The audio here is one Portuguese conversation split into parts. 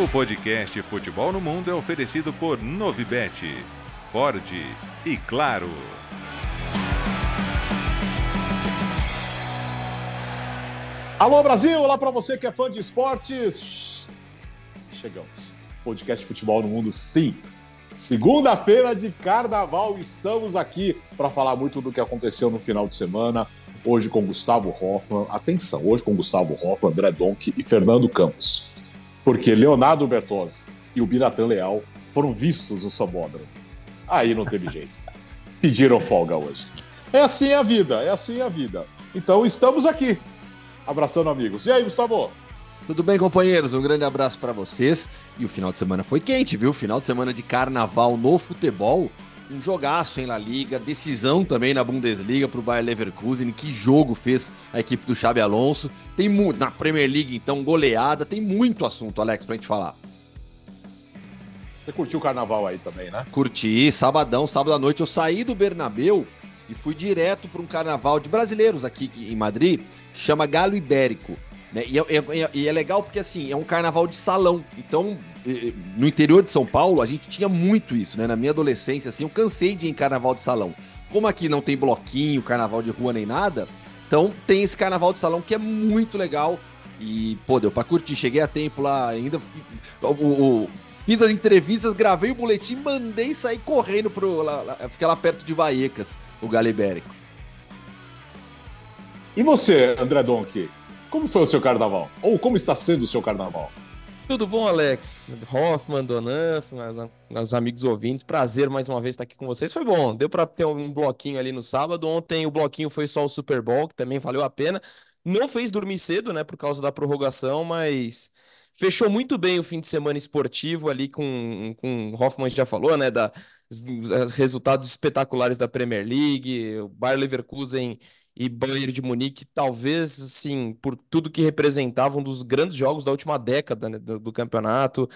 O podcast Futebol no Mundo é oferecido por Novibet, Ford e Claro. Alô Brasil, olá para você que é fã de esportes. Chegamos. Podcast Futebol no Mundo, sim. Segunda-feira de carnaval, estamos aqui para falar muito do que aconteceu no final de semana. Hoje com Gustavo Hoffman. Atenção, hoje com Gustavo Hoffman, André Donk e Fernando Campos. Porque Leonardo Bertozzi e o Biratan Leal foram vistos no Sambódromo. Aí não teve jeito. Pediram folga hoje. É assim a vida, é assim a vida. Então estamos aqui, abraçando amigos. E aí, Gustavo? Tudo bem, companheiros? Um grande abraço para vocês. E o final de semana foi quente, viu? Final de semana de carnaval no futebol. Um jogaço em La Liga, decisão também na Bundesliga para o Bayer Leverkusen. Que jogo fez a equipe do Xabi Alonso. Tem muito na Premier League, então, goleada. Tem muito assunto, Alex, pra gente falar. Você curtiu o carnaval aí também, né? Curti, sabadão, sábado à noite eu saí do Bernabeu e fui direto para um carnaval de brasileiros aqui em Madrid, que chama Galo Ibérico. Né? E, é, é, e, é, legal porque assim, é um carnaval de salão. Então, no interior de São Paulo, a gente tinha muito isso, né? Na minha adolescência, assim, eu cansei de ir em carnaval de salão. Como aqui não tem bloquinho, carnaval de rua nem nada, então tem esse carnaval de salão que é muito legal. E, pô, deu pra curtir. Cheguei a tempo lá ainda. O, o, Fiz as entrevistas, gravei o boletim, mandei sair correndo pro. Lá, lá, fiquei lá perto de Vaecas, o Galibérico. E você, André Donk? Como foi o seu carnaval? Ou como está sendo o seu carnaval? Tudo bom, Alex? Hoffman, Donan, meus amigos ouvintes, prazer mais uma vez estar aqui com vocês. Foi bom, deu para ter um bloquinho ali no sábado. Ontem o bloquinho foi só o Super Bowl, que também valeu a pena. Não fez dormir cedo, né, por causa da prorrogação, mas Fechou muito bem o fim de semana esportivo ali com, com Hoffman já falou, né? Da, resultados espetaculares da Premier League, o Bayer Leverkusen e Bayern de Munique, talvez, assim, por tudo que representavam um dos grandes jogos da última década né, do, do, campeonato,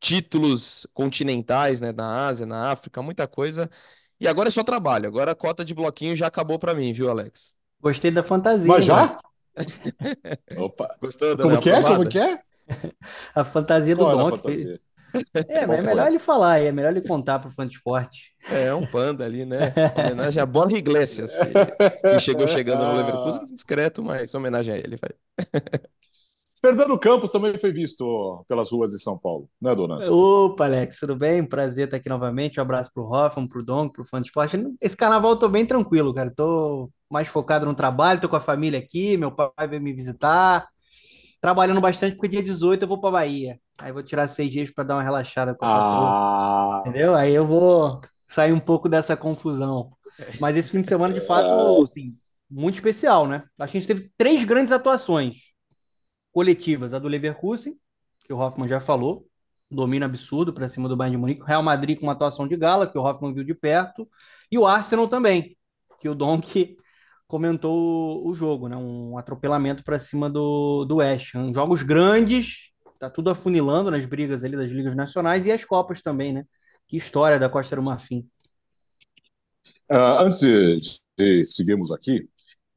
títulos continentais, né, na Ásia, na África, muita coisa. E agora é só trabalho. Agora a cota de bloquinho já acabou para mim, viu, Alex? Gostei da fantasia. Mas já? Opa. Gostou da Como que é? Como que é? a fantasia do Qual Donk. Fez... É, mas é melhor ele falar, é melhor ele contar pro fã de esporte. É, é um panda ali, né? Homenagem a Borja Iglesias, que, que chegou chegando no Leverkusen, discreto, mas homenagem a ele. Fernando Campos também foi visto pelas ruas de São Paulo, né, dona? Opa, Alex, tudo bem? Prazer estar aqui novamente. Um abraço pro Hoffman, pro Donk, pro fã de esporte. Esse carnaval eu tô bem tranquilo, cara. Tô mais focado no trabalho, tô com a família aqui, meu pai veio me visitar trabalhando bastante, porque dia 18 eu vou pra Bahia. Aí vou tirar seis dias para dar uma relaxada com a ah. Entendeu? Aí eu vou sair um pouco dessa confusão. Mas esse fim de semana, de fato, assim, muito especial, né? Acho que a gente teve três grandes atuações coletivas. A do Leverkusen, que o Hoffman já falou, domínio absurdo para cima do Bayern de Munique. O Real Madrid com uma atuação de gala, que o Hoffman viu de perto. E o Arsenal também, que o Donk comentou o jogo, né? Um atropelamento para cima do, do West Ham. Jogos grandes, tá tudo afunilando nas brigas ali das ligas nacionais e as copas também, né? Que história da Costa do Marfim. Uh, antes de seguirmos aqui,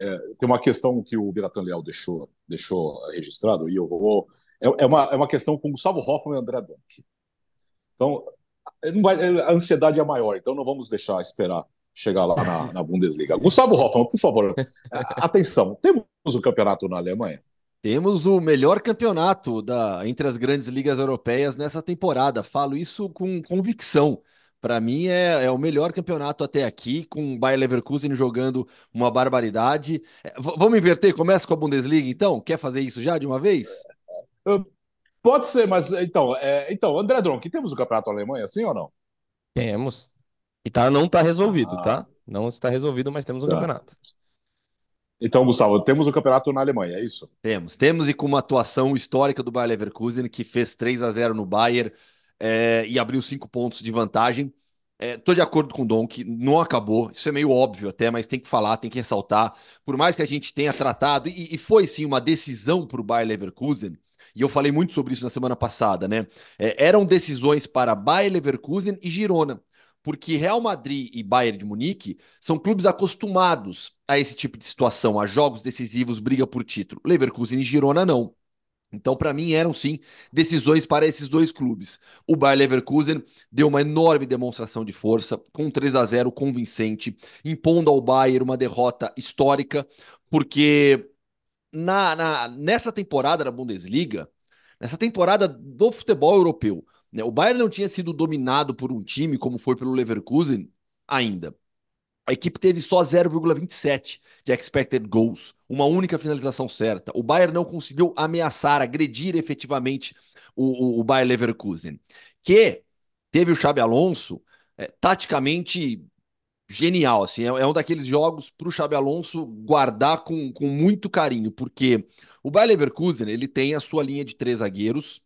é, tem uma questão que o Biratan Leal deixou, deixou registrado e eu vou. É, é, uma, é uma questão com Gustavo Hoffman e André Donk. Então, não vai, a ansiedade é maior, então não vamos deixar esperar chegar lá na, na Bundesliga. Gustavo Hoffmann, por favor, atenção, temos o campeonato na Alemanha? Temos o melhor campeonato da, entre as grandes ligas europeias nessa temporada. Falo isso com convicção. Para mim é, é, o melhor campeonato até aqui, com o Bayer Leverkusen jogando uma barbaridade. É, vamos inverter? Começa com a Bundesliga, então? Quer fazer isso já de uma vez? É, pode ser, mas então, é, então André Dronk, temos o campeonato na Alemanha, sim ou não? Temos. E tá, não está resolvido, ah. tá? Não está resolvido, mas temos um tá. campeonato. Então, Gustavo, temos o um campeonato na Alemanha, é isso? Temos. Temos e com uma atuação histórica do Bayer Leverkusen, que fez 3 a 0 no Bayern é, e abriu cinco pontos de vantagem. Estou é, de acordo com o Dom que não acabou, isso é meio óbvio até, mas tem que falar, tem que ressaltar. Por mais que a gente tenha tratado, e, e foi sim uma decisão para o Bayer Leverkusen, e eu falei muito sobre isso na semana passada, né? É, eram decisões para Bayer Leverkusen e Girona porque Real Madrid e Bayern de Munique são clubes acostumados a esse tipo de situação, a jogos decisivos, briga por título. Leverkusen e Girona não. Então, para mim, eram sim decisões para esses dois clubes. O Bayer Leverkusen deu uma enorme demonstração de força, com um 3 a 0 convincente, impondo ao Bayern uma derrota histórica, porque na, na, nessa temporada da Bundesliga, nessa temporada do futebol europeu, o Bayern não tinha sido dominado por um time como foi pelo Leverkusen ainda. A equipe teve só 0,27 de expected goals, uma única finalização certa. O Bayern não conseguiu ameaçar, agredir efetivamente o, o, o Bayern Leverkusen, que teve o Xabi Alonso é, taticamente genial. Assim, é, é um daqueles jogos para o Xabi Alonso guardar com, com muito carinho, porque o Bayern Leverkusen ele tem a sua linha de três zagueiros,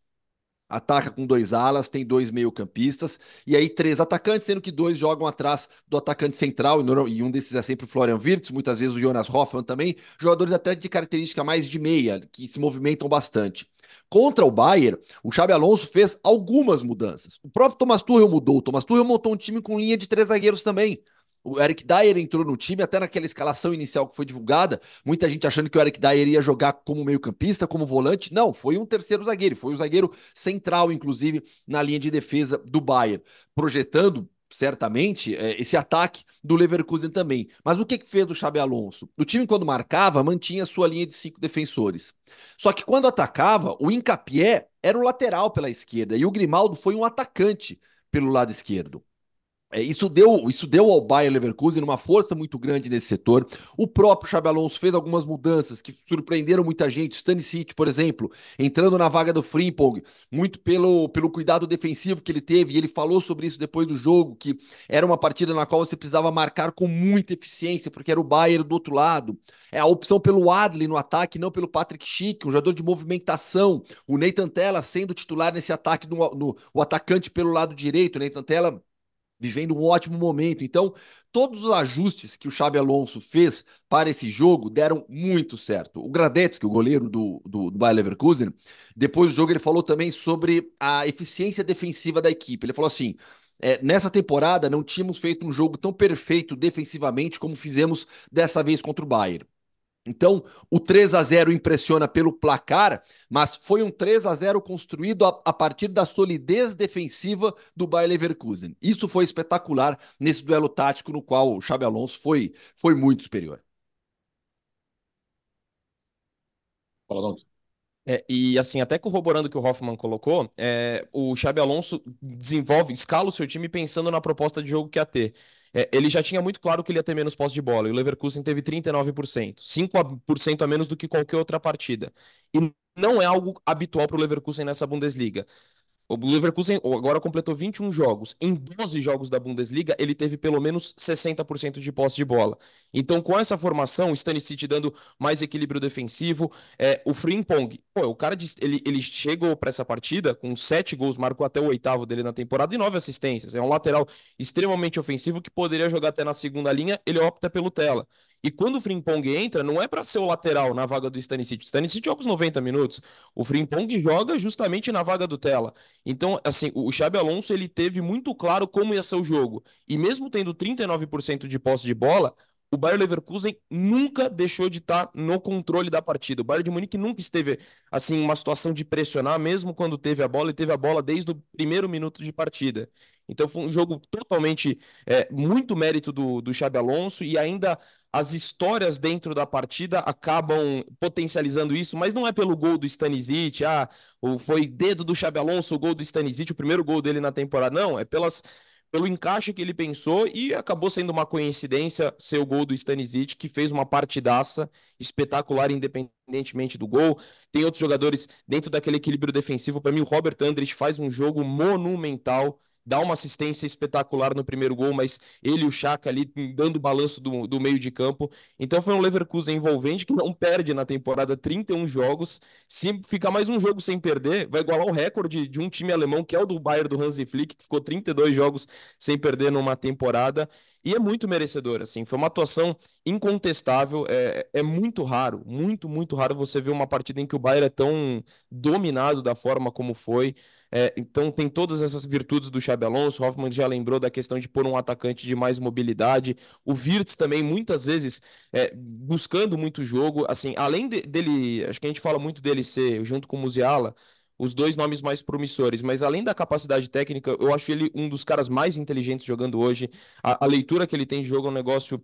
ataca com dois alas, tem dois meio-campistas, e aí três atacantes, sendo que dois jogam atrás do atacante central, e um desses é sempre o Florian Wirtz, muitas vezes o Jonas Hoffmann também, jogadores até de característica mais de meia, que se movimentam bastante. Contra o Bayern, o Xabi Alonso fez algumas mudanças. O próprio Thomas Tuchel mudou. O Thomas Tuchel montou um time com linha de três zagueiros também. O Eric Dyer entrou no time, até naquela escalação inicial que foi divulgada, muita gente achando que o Eric Dyer ia jogar como meio-campista, como volante. Não, foi um terceiro zagueiro, foi um zagueiro central, inclusive, na linha de defesa do Bayern, projetando certamente é, esse ataque do Leverkusen também. Mas o que, que fez o Xabi Alonso? O time, quando marcava, mantinha sua linha de cinco defensores. Só que quando atacava, o Incapié era o lateral pela esquerda e o Grimaldo foi um atacante pelo lado esquerdo. É, isso deu, isso deu ao Bayern Leverkusen uma força muito grande nesse setor. O próprio Xabi Alonso fez algumas mudanças que surpreenderam muita gente. Stanisic, por exemplo, entrando na vaga do Frimpong, muito pelo, pelo cuidado defensivo que ele teve. E ele falou sobre isso depois do jogo, que era uma partida na qual você precisava marcar com muita eficiência, porque era o Bayern do outro lado. É a opção pelo Adley no ataque, não pelo Patrick Schick, um jogador de movimentação. O Nathan sendo titular nesse ataque, no, no o atacante pelo lado direito. O Nathan Tella vivendo um ótimo momento. Então, todos os ajustes que o Xabi Alonso fez para esse jogo deram muito certo. O Gradetsky, o goleiro do, do, do Bayer Leverkusen, depois do jogo ele falou também sobre a eficiência defensiva da equipe. Ele falou assim, é, nessa temporada não tínhamos feito um jogo tão perfeito defensivamente como fizemos dessa vez contra o Bayern. Então, o 3 a 0 impressiona pelo placar, mas foi um 3 a 0 construído a, a, partir da solidez defensiva do Bayer Leverkusen. Isso foi espetacular nesse duelo tático no qual o Xabi Alonso foi, foi muito superior. Fala, É, e assim, até corroborando o que o Hoffman colocou, é, o Xabi Alonso desenvolve, escala o seu time pensando na proposta de jogo que ia ter é, ele já tinha muito claro que ele ia ter menos posse de bola, e o Leverkusen teve 39%, 5% a menos do que qualquer outra partida. E não é algo habitual para o Leverkusen nessa Bundesliga. O Leverkusen agora completou 21 jogos. Em 12 jogos da Bundesliga, ele teve pelo menos 60% de posse de bola. Então, com essa formação, o Stanisic dando mais equilíbrio defensivo, é, o Frimpong, pô, o cara ele, ele chegou para essa partida com 7 gols, marcou até o oitavo dele na temporada e 9 assistências. É um lateral extremamente ofensivo que poderia jogar até na segunda linha, ele opta pelo Tela. E quando o Frimpong entra, não é para ser o lateral na vaga do Stanisic. O Stanisic joga os 90 minutos. O Frimpong joga justamente na vaga do Tela. Então, assim, o Xabi Alonso ele teve muito claro como ia ser o jogo. E mesmo tendo 39% de posse de bola, o Bayern Leverkusen nunca deixou de estar no controle da partida. O Bayern de Munique nunca esteve assim uma situação de pressionar, mesmo quando teve a bola, e teve a bola desde o primeiro minuto de partida. Então foi um jogo totalmente é, muito mérito do, do Xabi Alonso e ainda as histórias dentro da partida acabam potencializando isso, mas não é pelo gol do Stanisic, ah, foi dedo do Xabi Alonso o gol do Stanisic, o primeiro gol dele na temporada, não, é pelas pelo encaixe que ele pensou e acabou sendo uma coincidência ser o gol do Stanisic, que fez uma partidaça espetacular independentemente do gol. Tem outros jogadores dentro daquele equilíbrio defensivo, para mim o Robert Andrich faz um jogo monumental dá uma assistência espetacular no primeiro gol, mas ele e o Chaka ali dando balanço do, do meio de campo. Então foi um Leverkusen envolvente que não perde na temporada 31 jogos. Se ficar mais um jogo sem perder, vai igualar o recorde de um time alemão que é o do Bayern do Hansi Flick, que ficou 32 jogos sem perder numa temporada. E é muito merecedor, assim, foi uma atuação incontestável, é, é muito raro, muito, muito raro você ver uma partida em que o Bayern é tão dominado da forma como foi, é, então tem todas essas virtudes do Xabi Alonso, o Hoffmann já lembrou da questão de pôr um atacante de mais mobilidade, o Wirtz também muitas vezes é, buscando muito jogo, assim, além de, dele, acho que a gente fala muito dele ser, junto com o Musiala, os dois nomes mais promissores, mas além da capacidade técnica, eu acho ele um dos caras mais inteligentes jogando hoje. A, a leitura que ele tem de jogo é um negócio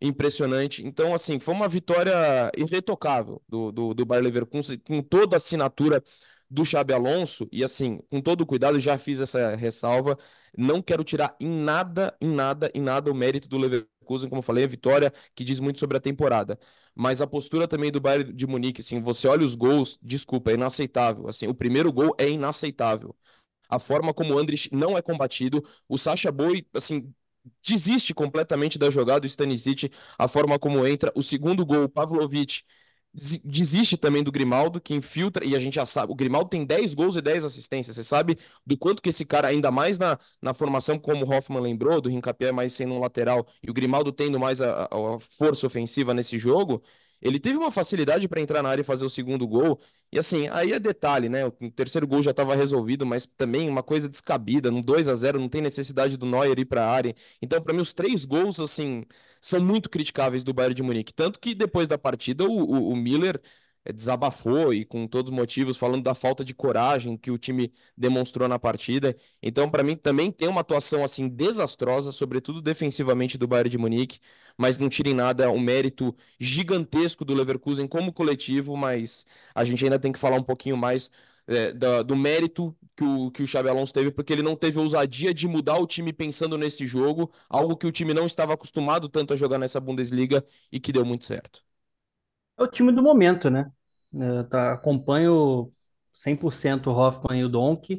impressionante. Então, assim, foi uma vitória irretocável do, do, do Bayer Leverkusen, com toda a assinatura do Xabi Alonso, e assim, com todo o cuidado, já fiz essa ressalva, não quero tirar em nada, em nada, em nada o mérito do Leverkusen, como eu falei, a vitória que diz muito sobre a temporada. Mas a postura também do Bayern de Munique, assim, você olha os gols, desculpa, é inaceitável. Assim, o primeiro gol é inaceitável. A forma como o Andrich não é combatido, o Sacha Boi, assim, desiste completamente da jogada do Stanisic, a forma como entra. O segundo gol, o Pavlovic desiste também do Grimaldo, que infiltra, e a gente já sabe, o Grimaldo tem 10 gols e 10 assistências. Você sabe do quanto que esse cara, ainda mais na, na formação, como o Hoffman lembrou, do Rincapié mais sendo um lateral, e o Grimaldo tendo mais a, a força ofensiva nesse jogo, ele teve uma facilidade para entrar na área e fazer o segundo gol. E assim, aí é detalhe, né? O terceiro gol já estava resolvido, mas também uma coisa descabida. No 2 a 0 não tem necessidade do Neuer ir para a área. Então, para mim, os três gols, assim, são muito criticáveis do Bayern de Munique. Tanto que depois da partida, o, o, o Miller desabafou e com todos os motivos, falando da falta de coragem que o time demonstrou na partida. Então, para mim, também tem uma atuação assim desastrosa, sobretudo defensivamente do Bayern de Munique, mas não tira em nada o mérito gigantesco do Leverkusen como coletivo, mas a gente ainda tem que falar um pouquinho mais é, do, do, mérito que o, que o Xabi Alonso teve, porque ele não teve ousadia de mudar o time pensando nesse jogo, algo que o time não estava acostumado tanto a jogar nessa Bundesliga e que deu muito certo. É o time do momento, né? Eu tá, acompanho 100% o Hoffman e o Donk.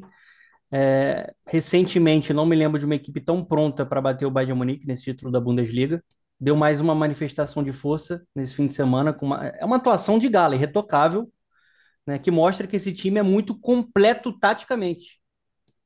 É, recentemente, não me lembro de uma equipe tão pronta para bater o Bayern Munique nesse título da Bundesliga. Deu mais uma manifestação de força nesse fim de semana. Com uma, é uma atuação de gala, irretocável, né, que mostra que esse time é muito completo taticamente.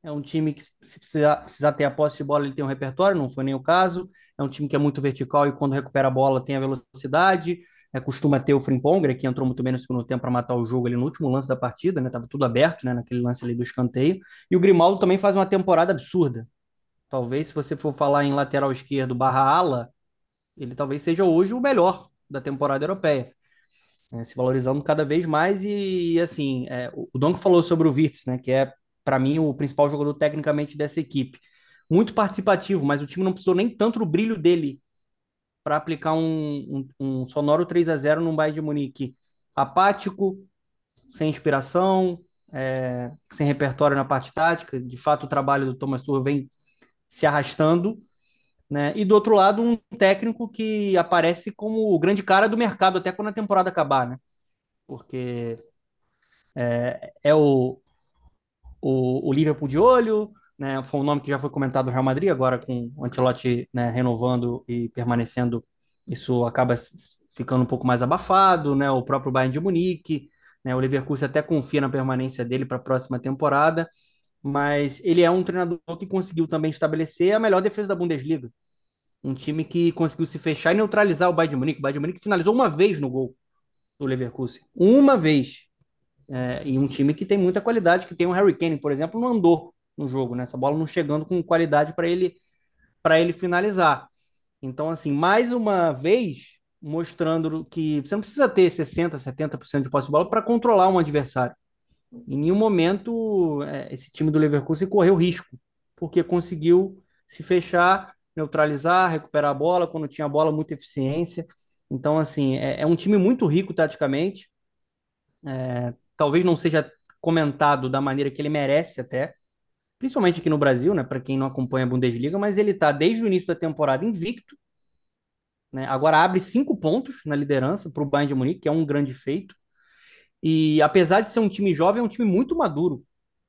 É um time que, se precisar, precisar ter a posse de bola, ele tem um repertório, não foi nem o caso. É um time que é muito vertical e quando recupera a bola tem a velocidade é, costuma ter o Frimpong, que entrou muito bem no segundo tempo para matar o jogo ali no último lance da partida, né? Tava tudo aberto, né? Naquele lance ali do escanteio. E o Grimaldo também faz uma temporada absurda. Talvez, se você for falar em lateral esquerdo barra ala, ele talvez seja hoje o melhor da temporada europeia. É, se valorizando cada vez mais e, assim, é, o Donk falou sobre o Virtus, né? Que é, para mim, o principal jogador tecnicamente dessa equipe. Muito participativo, mas o time não precisou nem tanto do brilho dele para aplicar um, um, um, sonoro 3 a 0 num Bayern de Munique apático, sem inspiração, é, sem repertório na parte tática. De fato, o trabalho do Thomas Tuchel vem se arrastando. Né? E do outro lado, um técnico que aparece como o grande cara do mercado até quando a temporada acabar, né? Porque é, é o, o, o Liverpool de olho, né? Foi um nome que já foi comentado no Real Madrid, agora com o Ancelotti né, renovando e permanecendo, isso acaba ficando um pouco mais abafado, né? O próprio Bayern de Munique, né? O Leverkusen até confia na permanência dele para a próxima temporada, mas ele é um treinador que conseguiu também estabelecer a melhor defesa da Bundesliga. Um time que conseguiu se fechar e neutralizar o Bayern de Munique. O Bayern de Munique finalizou uma vez no gol do Leverkusen. Uma vez. É, e um time que tem muita qualidade, que tem um Harry Kane, por exemplo, não andou no jogo, né? Essa bola não chegando com qualidade para ele para ele finalizar. Então, assim, mais uma vez mostrando que você não precisa ter 60, 70% de posse de bola para controlar um adversário. Em nenhum momento é, esse time do Leverkusen correu risco, porque conseguiu se fechar, neutralizar, recuperar a bola quando tinha a bola, muita eficiência. Então, assim, é, é um time muito rico taticamente. É, talvez não seja comentado da maneira que ele merece até, principalmente aqui no Brasil, né, para quem não acompanha a Bundesliga, mas ele está desde o início da temporada invicto, né, agora abre cinco pontos na liderança para o Bayern de Munique, que é um grande feito, e apesar de ser um time jovem, é um time muito maduro,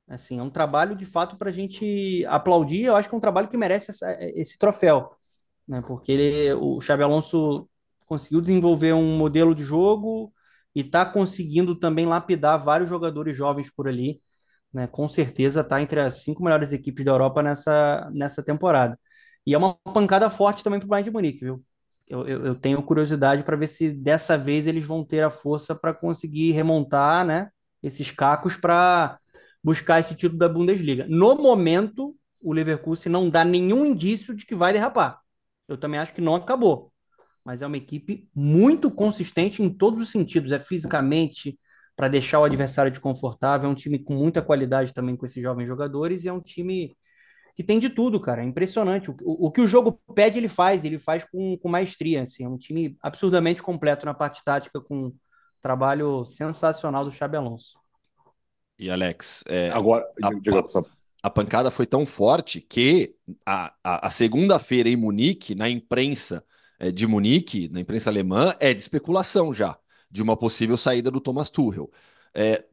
assim, é um trabalho de fato para a gente aplaudir, eu acho que é um trabalho que merece essa, esse troféu, né, porque ele, o Xabi Alonso conseguiu desenvolver um modelo de jogo e está conseguindo também lapidar vários jogadores jovens por ali, né, com certeza está entre as cinco melhores equipes da Europa nessa, nessa temporada. E é uma pancada forte também para o Bayern de Munique, viu? Eu, eu, eu tenho curiosidade para ver se dessa vez eles vão ter a força para conseguir remontar, né, esses cacos para buscar esse título da Bundesliga. No momento, o Leverkusen não dá nenhum indício de que vai derrapar. Eu também acho que não acabou. Mas é uma equipe muito consistente em todos os sentidos. É fisicamente, para deixar o adversário desconfortável. É um time com muita qualidade também com esses jovens jogadores. E é um time que tem de tudo, cara. É impressionante. O, o, o que o jogo pede, ele faz. Ele faz com, com maestria. Assim. É um time absurdamente completo na parte tática, com um trabalho sensacional do Xabi Alonso. E Alex, é, Agora, a, diga, a, a pancada foi tão forte que a, a, a segunda-feira em Munique, na imprensa é, de Munique, na imprensa alemã, é de especulação já, de uma possível saída do Thomas Tuchel. É,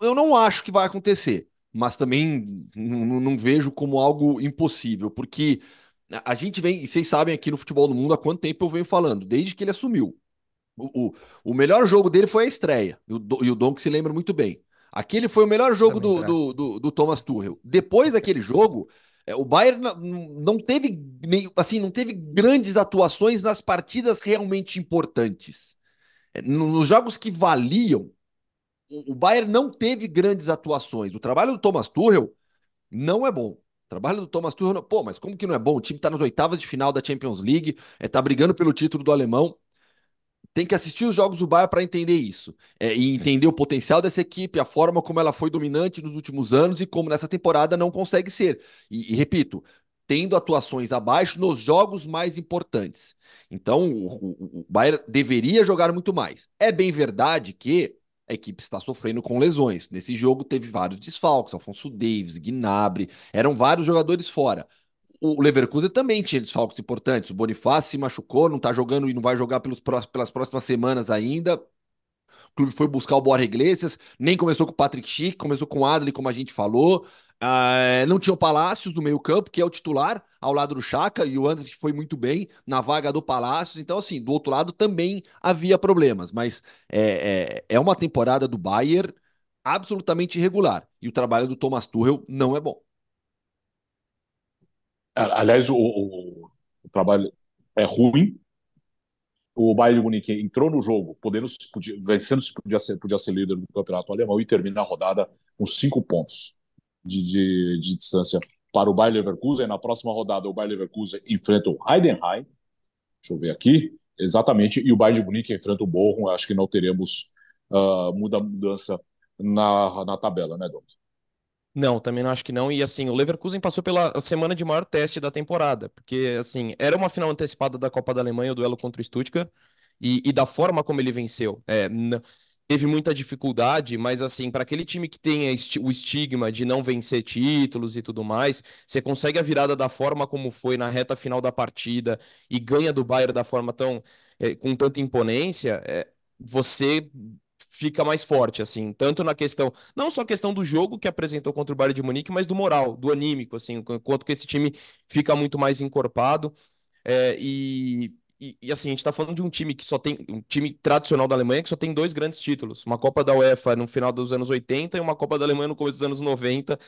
eu não acho que vai acontecer, mas também não vejo como algo impossível, porque a gente vem, e vocês sabem aqui no Futebol do Mundo há quanto tempo eu venho falando, desde que ele assumiu. O, o, o melhor jogo dele foi a estreia, e o, e o Dom que se lembra muito bem. Aquele foi o melhor jogo do, do, do, do, Thomas Tuchel. Depois daquele jogo, é, o Bayern não, não teve assim, não teve grandes atuações nas partidas realmente importantes. Nos jogos que valiam, o Bayern não teve grandes atuações. O trabalho do Thomas Tuchel não é bom. O trabalho do Thomas Tuchel, pô, mas como que não é bom? O time tá nas oitavas de final da Champions League, é, tá brigando pelo título do alemão tem que assistir os jogos do Bayern para entender isso é, e entender o potencial dessa equipe, a forma como ela foi dominante nos últimos anos e como nessa temporada não consegue ser. E, e repito, tendo atuações abaixo nos jogos mais importantes. Então, o, o, Bayern deveria jogar muito mais. É bem verdade que a equipe está sofrendo com lesões. Nesse jogo teve vários desfalques, Alfonso Davis, Gnabry, eram vários jogadores fora o Leverkusen também tinha desfalques importantes. O Bonifácio se machucou, não está jogando e não vai jogar pelos, pelas próximas semanas ainda. O clube foi buscar o Borja Iglesias, nem começou com o Patrick Schick, começou com o Adli, como a gente falou. Uh, não tinha o Palácios no meio-campo, que é o titular, ao lado do Chaka, e o André foi muito bem na vaga do Palácios. Então, assim, do outro lado também havia problemas, mas é, é, é uma temporada do Bayern absolutamente irregular. E o trabalho do Thomas Tuchel não é bom. Aliás, o, o, o trabalho é ruim. O Bayern de Munique entrou no jogo, podendo, podia, vencendo se podia ser, podia ser líder do campeonato alemão e termina a rodada com cinco pontos de, de, de distância para o Bayern Leverkusen. Na próxima rodada, o Bayern Leverkusen enfrenta o Heidenheim. Deixa eu ver aqui. Exatamente. E o Bayern de Munique enfrenta o Bochum. Acho que não teremos uh, muda mudança na, na tabela, né, Douglas? Não, também não acho que não. E assim, o Leverkusen passou pela semana de maior teste da temporada, porque assim, era uma final antecipada da Copa da Alemanha, o duelo contra o Stuttgart, e, e da forma como ele venceu. É, teve muita dificuldade, mas assim, para aquele time que tem o estigma de não vencer títulos e tudo mais, você consegue a virada da forma como foi na reta final da partida e ganha do Bayern da forma tão é, com tanta imponência, é, você fica mais forte, assim, tanto na questão, não só a questão do jogo que apresentou contra o Bayern de Munique, mas do moral, do anímico, assim, quanto que esse time fica muito mais encorpado. É, e, e, e, assim, a gente tá falando de um time que só tem, um time tradicional da Alemanha que só tem dois grandes títulos, uma Copa da UEFA no final dos anos 80 e uma Copa da Alemanha no começo dos anos 90.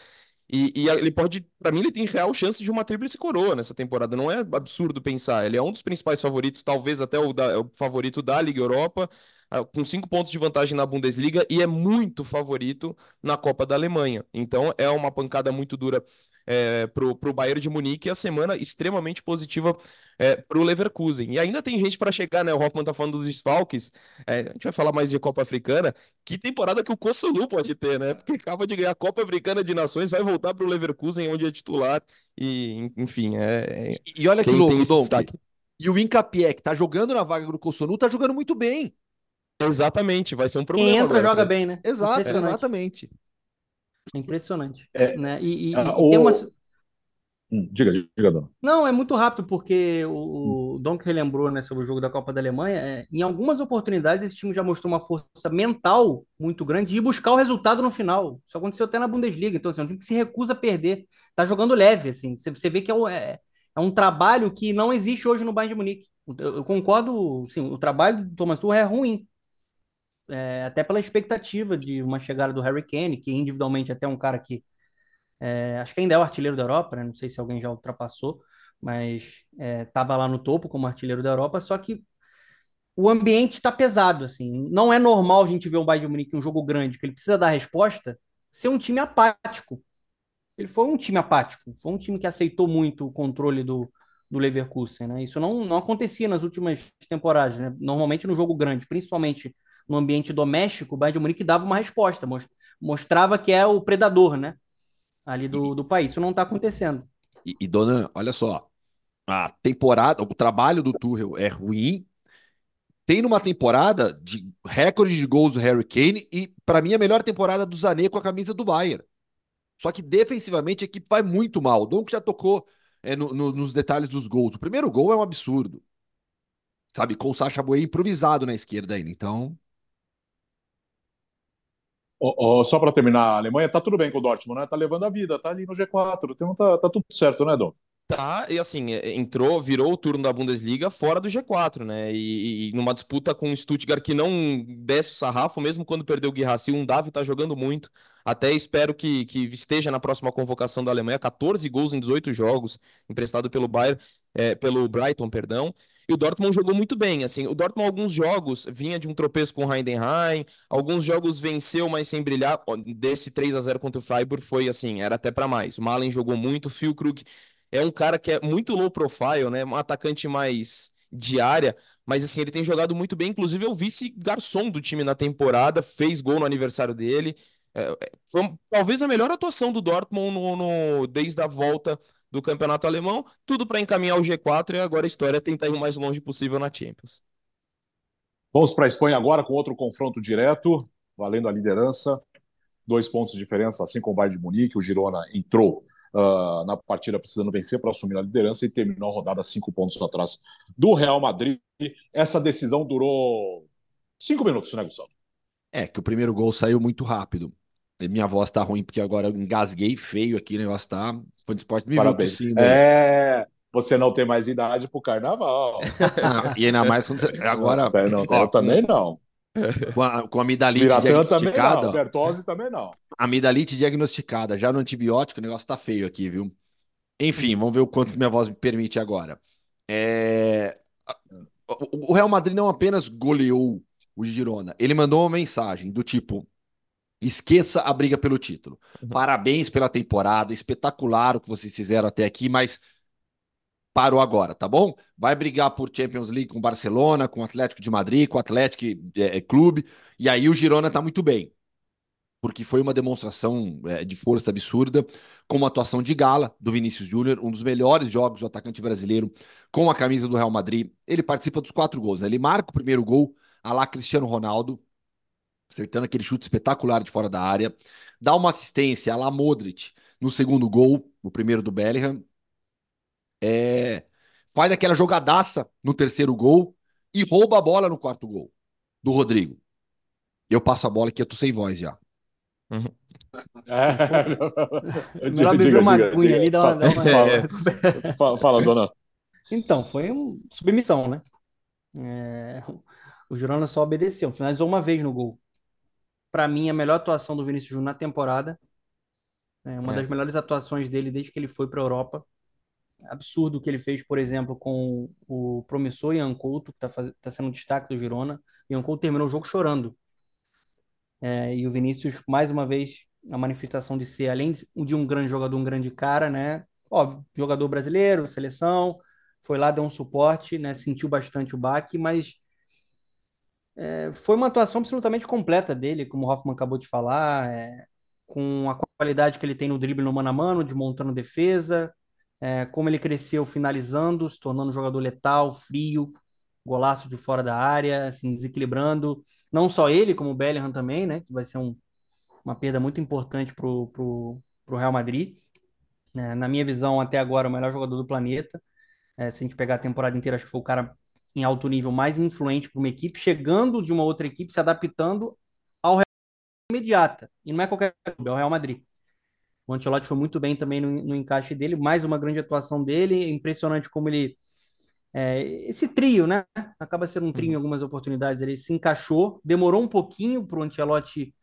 E, e ele pode, para mim, ele tem real chance de uma tríplice coroa nessa temporada. Não é absurdo pensar. Ele é um dos principais favoritos, talvez até o, da, o favorito da Liga Europa, com cinco pontos de vantagem na Bundesliga e é muito favorito na Copa da Alemanha. Então é uma pancada muito dura é, pro, pro Bayern de Munique e a semana extremamente positiva é, pro Leverkusen. E ainda tem gente para chegar, né? O Hoffman tá falando dos desfalques. É, a gente vai falar mais de Copa Africana. Que temporada que o Kossolu pode ter, né? Porque acaba de ganhar a Copa Africana de Nações, vai voltar pro Leverkusen, onde é titular. E, enfim, é. é e, olha que louco, Dom. E o Incapié, que tá jogando na vaga do Kossolu, tá jogando muito bem. Exatamente, vai ser um problema. Quem entra agora, joga bem, né? Exato, exatamente. Impressionante. É, né? E, e, ah, e tem uma... Hum, diga, diga, Dona. Não, é muito rápido, porque o, o Dom que relembrou né, sobre o jogo da Copa da Alemanha, é, em algumas oportunidades esse time já mostrou uma força mental muito grande de buscar o resultado no final. Isso aconteceu até na Bundesliga, então assim, é um time que se recusa a perder. Tá jogando leve, assim. Você, você vê que é, é, é, um trabalho que não existe hoje no Bayern de Munique. Eu, eu concordo, sim, o trabalho do Thomas Tuchel é ruim, é, até pela expectativa de uma chegada do Harry Kane, que individualmente é até um cara que é, acho que ainda é o artilheiro da Europa, né? não sei se alguém já ultrapassou, mas estava é, lá no topo como artilheiro da Europa, só que o ambiente está pesado, assim. Não é normal a gente ver o Bayern de Munique um jogo grande, que ele precisa dar resposta, ser um time apático. Ele foi um time apático, foi um time que aceitou muito o controle do, do Leverkusen, né? Isso não, não acontecia nas últimas temporadas, né? Normalmente no jogo grande, principalmente no ambiente doméstico, o Bayern de Munique dava uma resposta, mostrava que é o predador, né? Ali do, do país. Isso não está acontecendo. E, e, dona, olha só, a temporada, o trabalho do Tuchel é ruim. Tem numa temporada de recorde de gols do Harry Kane e, para mim, a melhor temporada do Zané com a camisa do Bayern. Só que defensivamente a equipe vai muito mal. O Donk já tocou é, no, no, nos detalhes dos gols. O primeiro gol é um absurdo. Sabe, com o Sacha Boey improvisado na esquerda ainda. Então, Oh, oh, só para terminar, a Alemanha tá tudo bem com o Dortmund, né? Tá levando a vida, tá ali no G4, então tá, tá tudo certo, né, Dom? Tá, e assim, é, entrou, virou o turno da Bundesliga fora do G4, né? E, e numa disputa com o Stuttgart que não desce o sarrafo, mesmo quando perdeu o Guirassi, um Davi tá jogando muito. Até espero que, que esteja na próxima convocação da Alemanha, 14 gols em 18 jogos, emprestado pelo Bayern, é, pelo Brighton, perdão. E o Dortmund jogou muito bem, assim, o Dortmund alguns jogos vinha de um tropeço com o Heidenheim, alguns jogos venceu, mas sem brilhar. Desse 3 a 0 contra o Freiburg foi assim, era até para mais. O Malen jogou muito, o Füllkrug é um cara que é muito low profile, né? Um atacante mais de área, mas assim, ele tem jogado muito bem, inclusive é o vice-garçom do time na temporada, fez gol no aniversário dele. É, é foi talvez a melhor atuação do Dortmund no, no desde a volta do campeonato alemão, tudo para encaminhar o G4 e agora a história é tentar ir o mais longe possível na Champions. Vamos para a Espanha agora com outro confronto direto, valendo a liderança. Dois pontos de diferença, assim como o Bayern de Munique. O Girona entrou uh, na partida precisando vencer para assumir a liderança e terminou a rodada cinco pontos atrás do Real Madrid. Essa decisão durou cinco minutos, né, Gustavo? É, que o primeiro gol saiu muito rápido. Minha voz tá ruim porque agora eu engasguei feio aqui, o negócio tá. Foi de esporte me Parabéns. Viu, é, você não tem mais idade pro carnaval. e ainda mais quando você... agora. Não, não, eu também não. Com a, com a amidalite diagnosticada. Também não, Bertose também não. Amidalite diagnosticada, já no antibiótico, o negócio tá feio aqui, viu? Enfim, vamos ver o quanto que minha voz me permite agora. É... O Real Madrid não apenas goleou o Girona, ele mandou uma mensagem do tipo: Esqueça a briga pelo título. Uhum. Parabéns pela temporada, espetacular o que vocês fizeram até aqui, mas parou agora, tá bom? Vai brigar por Champions League com Barcelona, com Atlético de Madrid, com Atlético é, é, Clube, e aí o Girona tá muito bem. Porque foi uma demonstração é, de força absurda, com uma atuação de gala do Vinícius Júnior, um dos melhores jogos do atacante brasileiro com a camisa do Real Madrid. Ele participa dos quatro gols, né? Ele marca o primeiro gol, a lá Cristiano Ronaldo, acertando aquele chute espetacular de fora da área. Dá uma assistência a lá Modric no segundo gol, o primeiro do Bellingham. É, faz aquela jogadaça no terceiro gol e rouba a bola no quarto gol do Rodrigo. Eu passo a bola que eu tô sem voz já. Uhum. É, Melhor beber uma aguinha ali, dá uma. Fala, fala, fala, dona. Então, foi uma submissão, né? É, o Girona só obedeceu, finalizou uma vez no gol para mim, a melhor atuação do Vinícius Júnior na temporada. É uma é. das melhores atuações dele desde que ele foi para a Europa. Absurdo o que ele fez, por exemplo, com o promissor Ian Couto, que está faz... tá sendo um destaque do Girona. Ian Couto terminou o jogo chorando. É, e o Vinícius, mais uma vez, a manifestação de ser, além de um grande jogador, um grande cara, né? Óbvio, jogador brasileiro, seleção, foi lá, deu um suporte, né? Sentiu bastante o baque, mas é, foi uma atuação absolutamente completa dele, como o Hoffman acabou de falar, é, com a qualidade que ele tem no drible no mano a mano, de montando defesa, é, como ele cresceu finalizando, se tornando um jogador letal, frio, golaço de fora da área, assim, desequilibrando. Não só ele, como o Bellingham também, né? Que vai ser um, uma perda muito importante para o Real Madrid. É, na minha visão, até agora, o melhor jogador do planeta. É, se a gente pegar a temporada inteira, acho que foi o cara em alto nível mais influente para uma equipe, chegando de uma outra equipe, se adaptando ao Real imediata. E não é qualquer clube, é o Real Madrid. O Ancelotti foi muito bem também no, no encaixe dele, mais uma grande atuação dele, impressionante como ele é, esse trio, né? Acaba sendo um trio em uhum. algumas oportunidades. Ele se encaixou, demorou um pouquinho para o Ancelotti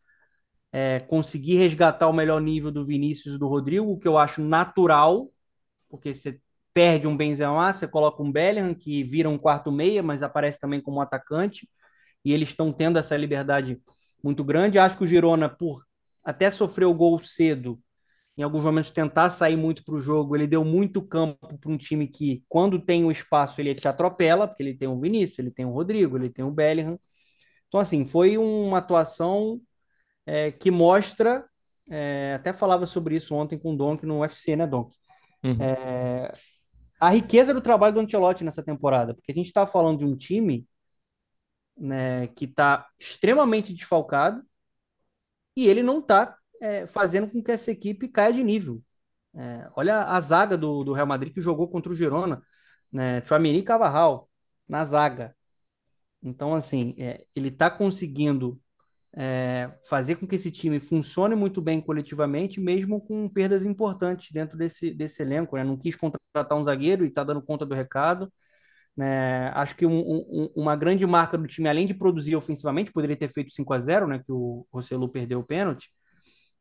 é, conseguir resgatar o melhor nível do Vinícius e do Rodrigo, o que eu acho natural, porque você perde um Benzema, você coloca um Bellingham, que vira um quarto meia, mas aparece também como atacante, e eles estão tendo essa liberdade muito grande. Acho que o Girona, por até sofrer o gol cedo, em alguns momentos tentar sair muito para o jogo, ele deu muito campo para um time que, quando tem o espaço, ele te atropela, porque ele tem o Vinícius, ele tem o Rodrigo, ele tem o Bellingham. Então, assim, foi uma atuação é, que mostra, é, até falava sobre isso ontem com o Donk no UFC, né, Donk? Uhum. É, a riqueza do trabalho do Ancelotti nessa temporada, porque a gente está falando de um time né, que está extremamente desfalcado e ele não está é, fazendo com que essa equipe caia de nível. É, olha a zaga do, do Real Madrid que jogou contra o Girona, né, Chouameni e Cavarral na zaga. Então, assim, é, ele está conseguindo é, fazer com que esse time funcione muito bem coletivamente, mesmo com perdas importantes dentro desse, desse elenco. Né? Não quis contratar um zagueiro e está dando conta do recado. Né? Acho que um, um, uma grande marca do time, além de produzir ofensivamente, poderia ter feito 5 a 0 né? que o Rossellu perdeu o pênalti,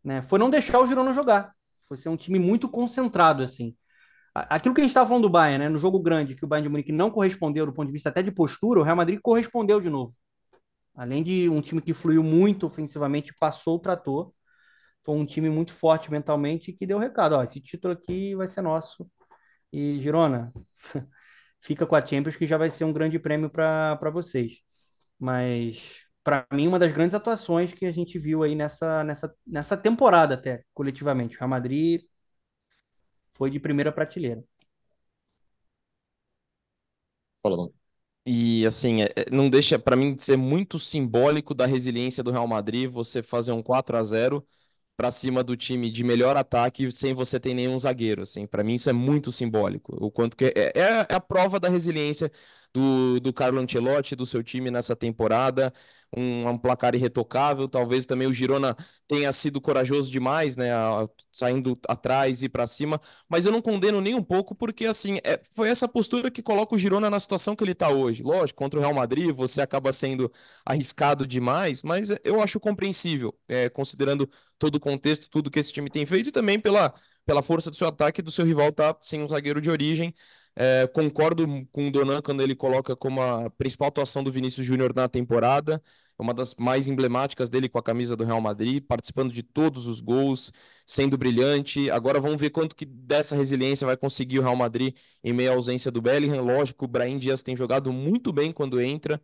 né? foi não deixar o Girona jogar. Foi ser um time muito concentrado, assim. Aquilo que a gente estava falando do Bayern, né? no jogo grande, que o Bayern de Munique não correspondeu do ponto de vista até de postura, o Real Madrid correspondeu de novo. Além de um time que fluiu muito ofensivamente, passou o trator. Foi um time muito forte mentalmente que deu recado. Ó, esse título aqui vai ser nosso. E Girona, fica com a Champions, que já vai ser um grande prêmio para vocês. Mas, para mim, uma das grandes atuações que a gente viu aí nessa, nessa, nessa temporada, até coletivamente. O Real Madrid foi de primeira prateleira. Fala, e assim, é, é, não deixa para mim de ser muito simbólico da resiliência do Real Madrid você fazer um 4 a 0 para cima do time de melhor ataque sem você ter nenhum zagueiro, assim. Para mim isso é muito simbólico. O quanto que é, é, é a prova da resiliência do, do Carlo Ancelotti, do seu time nessa temporada um, um, placar irretocável. Talvez também o Girona tenha sido corajoso demais, né? A, saindo atrás e para cima. Mas eu não condeno nem um pouco, porque assim, é, foi essa postura que coloca o Girona na situação que ele está hoje. Lógico, contra o Real Madrid, você acaba sendo arriscado demais, mas eu acho compreensível, é, considerando todo o contexto, tudo que esse time tem feito e também pela, pela força do seu ataque do seu rival tá sem um zagueiro de origem. É, concordo com o Donan quando ele coloca como a principal atuação do Vinícius Júnior na temporada, uma das mais emblemáticas dele com a camisa do Real Madrid, participando de todos os gols, sendo brilhante. Agora vamos ver quanto que dessa resiliência vai conseguir o Real Madrid em meio à ausência do Bellingham. Lógico, o Brahim Dias tem jogado muito bem quando entra,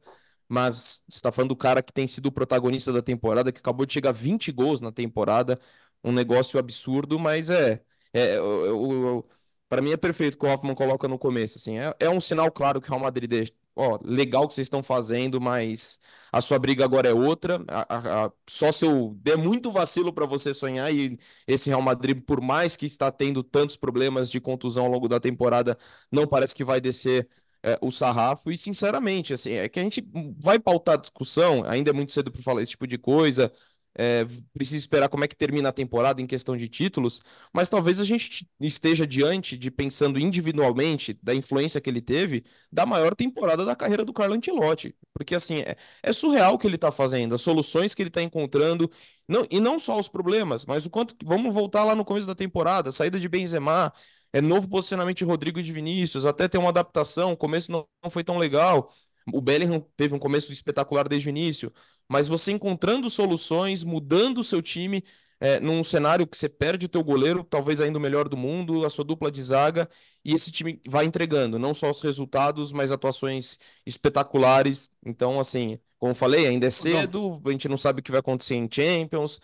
mas está falando do cara que tem sido o protagonista da temporada, que acabou de chegar a 20 gols na temporada, um negócio absurdo, mas é, é, eu, para mim é perfeito que o Hoffman coloca no começo, assim, é, é um sinal claro que o Real Madrid deixa, ó, legal que vocês estão fazendo, mas a sua briga agora é outra. A, a, a, só se eu der muito vacilo para você sonhar e esse Real Madrid, por mais que está tendo tantos problemas de contusão ao longo da temporada, não parece que vai descer é, o sarrafo. E sinceramente, assim, é que a gente vai pautar a discussão. Ainda é muito cedo para falar esse tipo de coisa é, precisa esperar como é que termina a temporada em questão de títulos, mas talvez a gente esteja diante de pensando individualmente da influência que ele teve da maior temporada da carreira do Carlo Ancelotti, porque assim é, é surreal o que ele está fazendo, as soluções que ele está encontrando, não, e não só os problemas, mas o quanto vamos voltar lá no começo da temporada, saída de Benzema, é novo posicionamento de Rodrigo e de Vinícius, até ter uma adaptação, o começo não, não foi tão legal. O Bellingham teve um começo espetacular desde o início, mas você encontrando soluções, mudando o seu time é, num cenário que você perde o teu goleiro, talvez ainda o melhor do mundo, a sua dupla de zaga, e esse time vai entregando, não só os resultados, mas atuações espetaculares. Então, assim, como falei, ainda é cedo, a gente não sabe o que vai acontecer em Champions,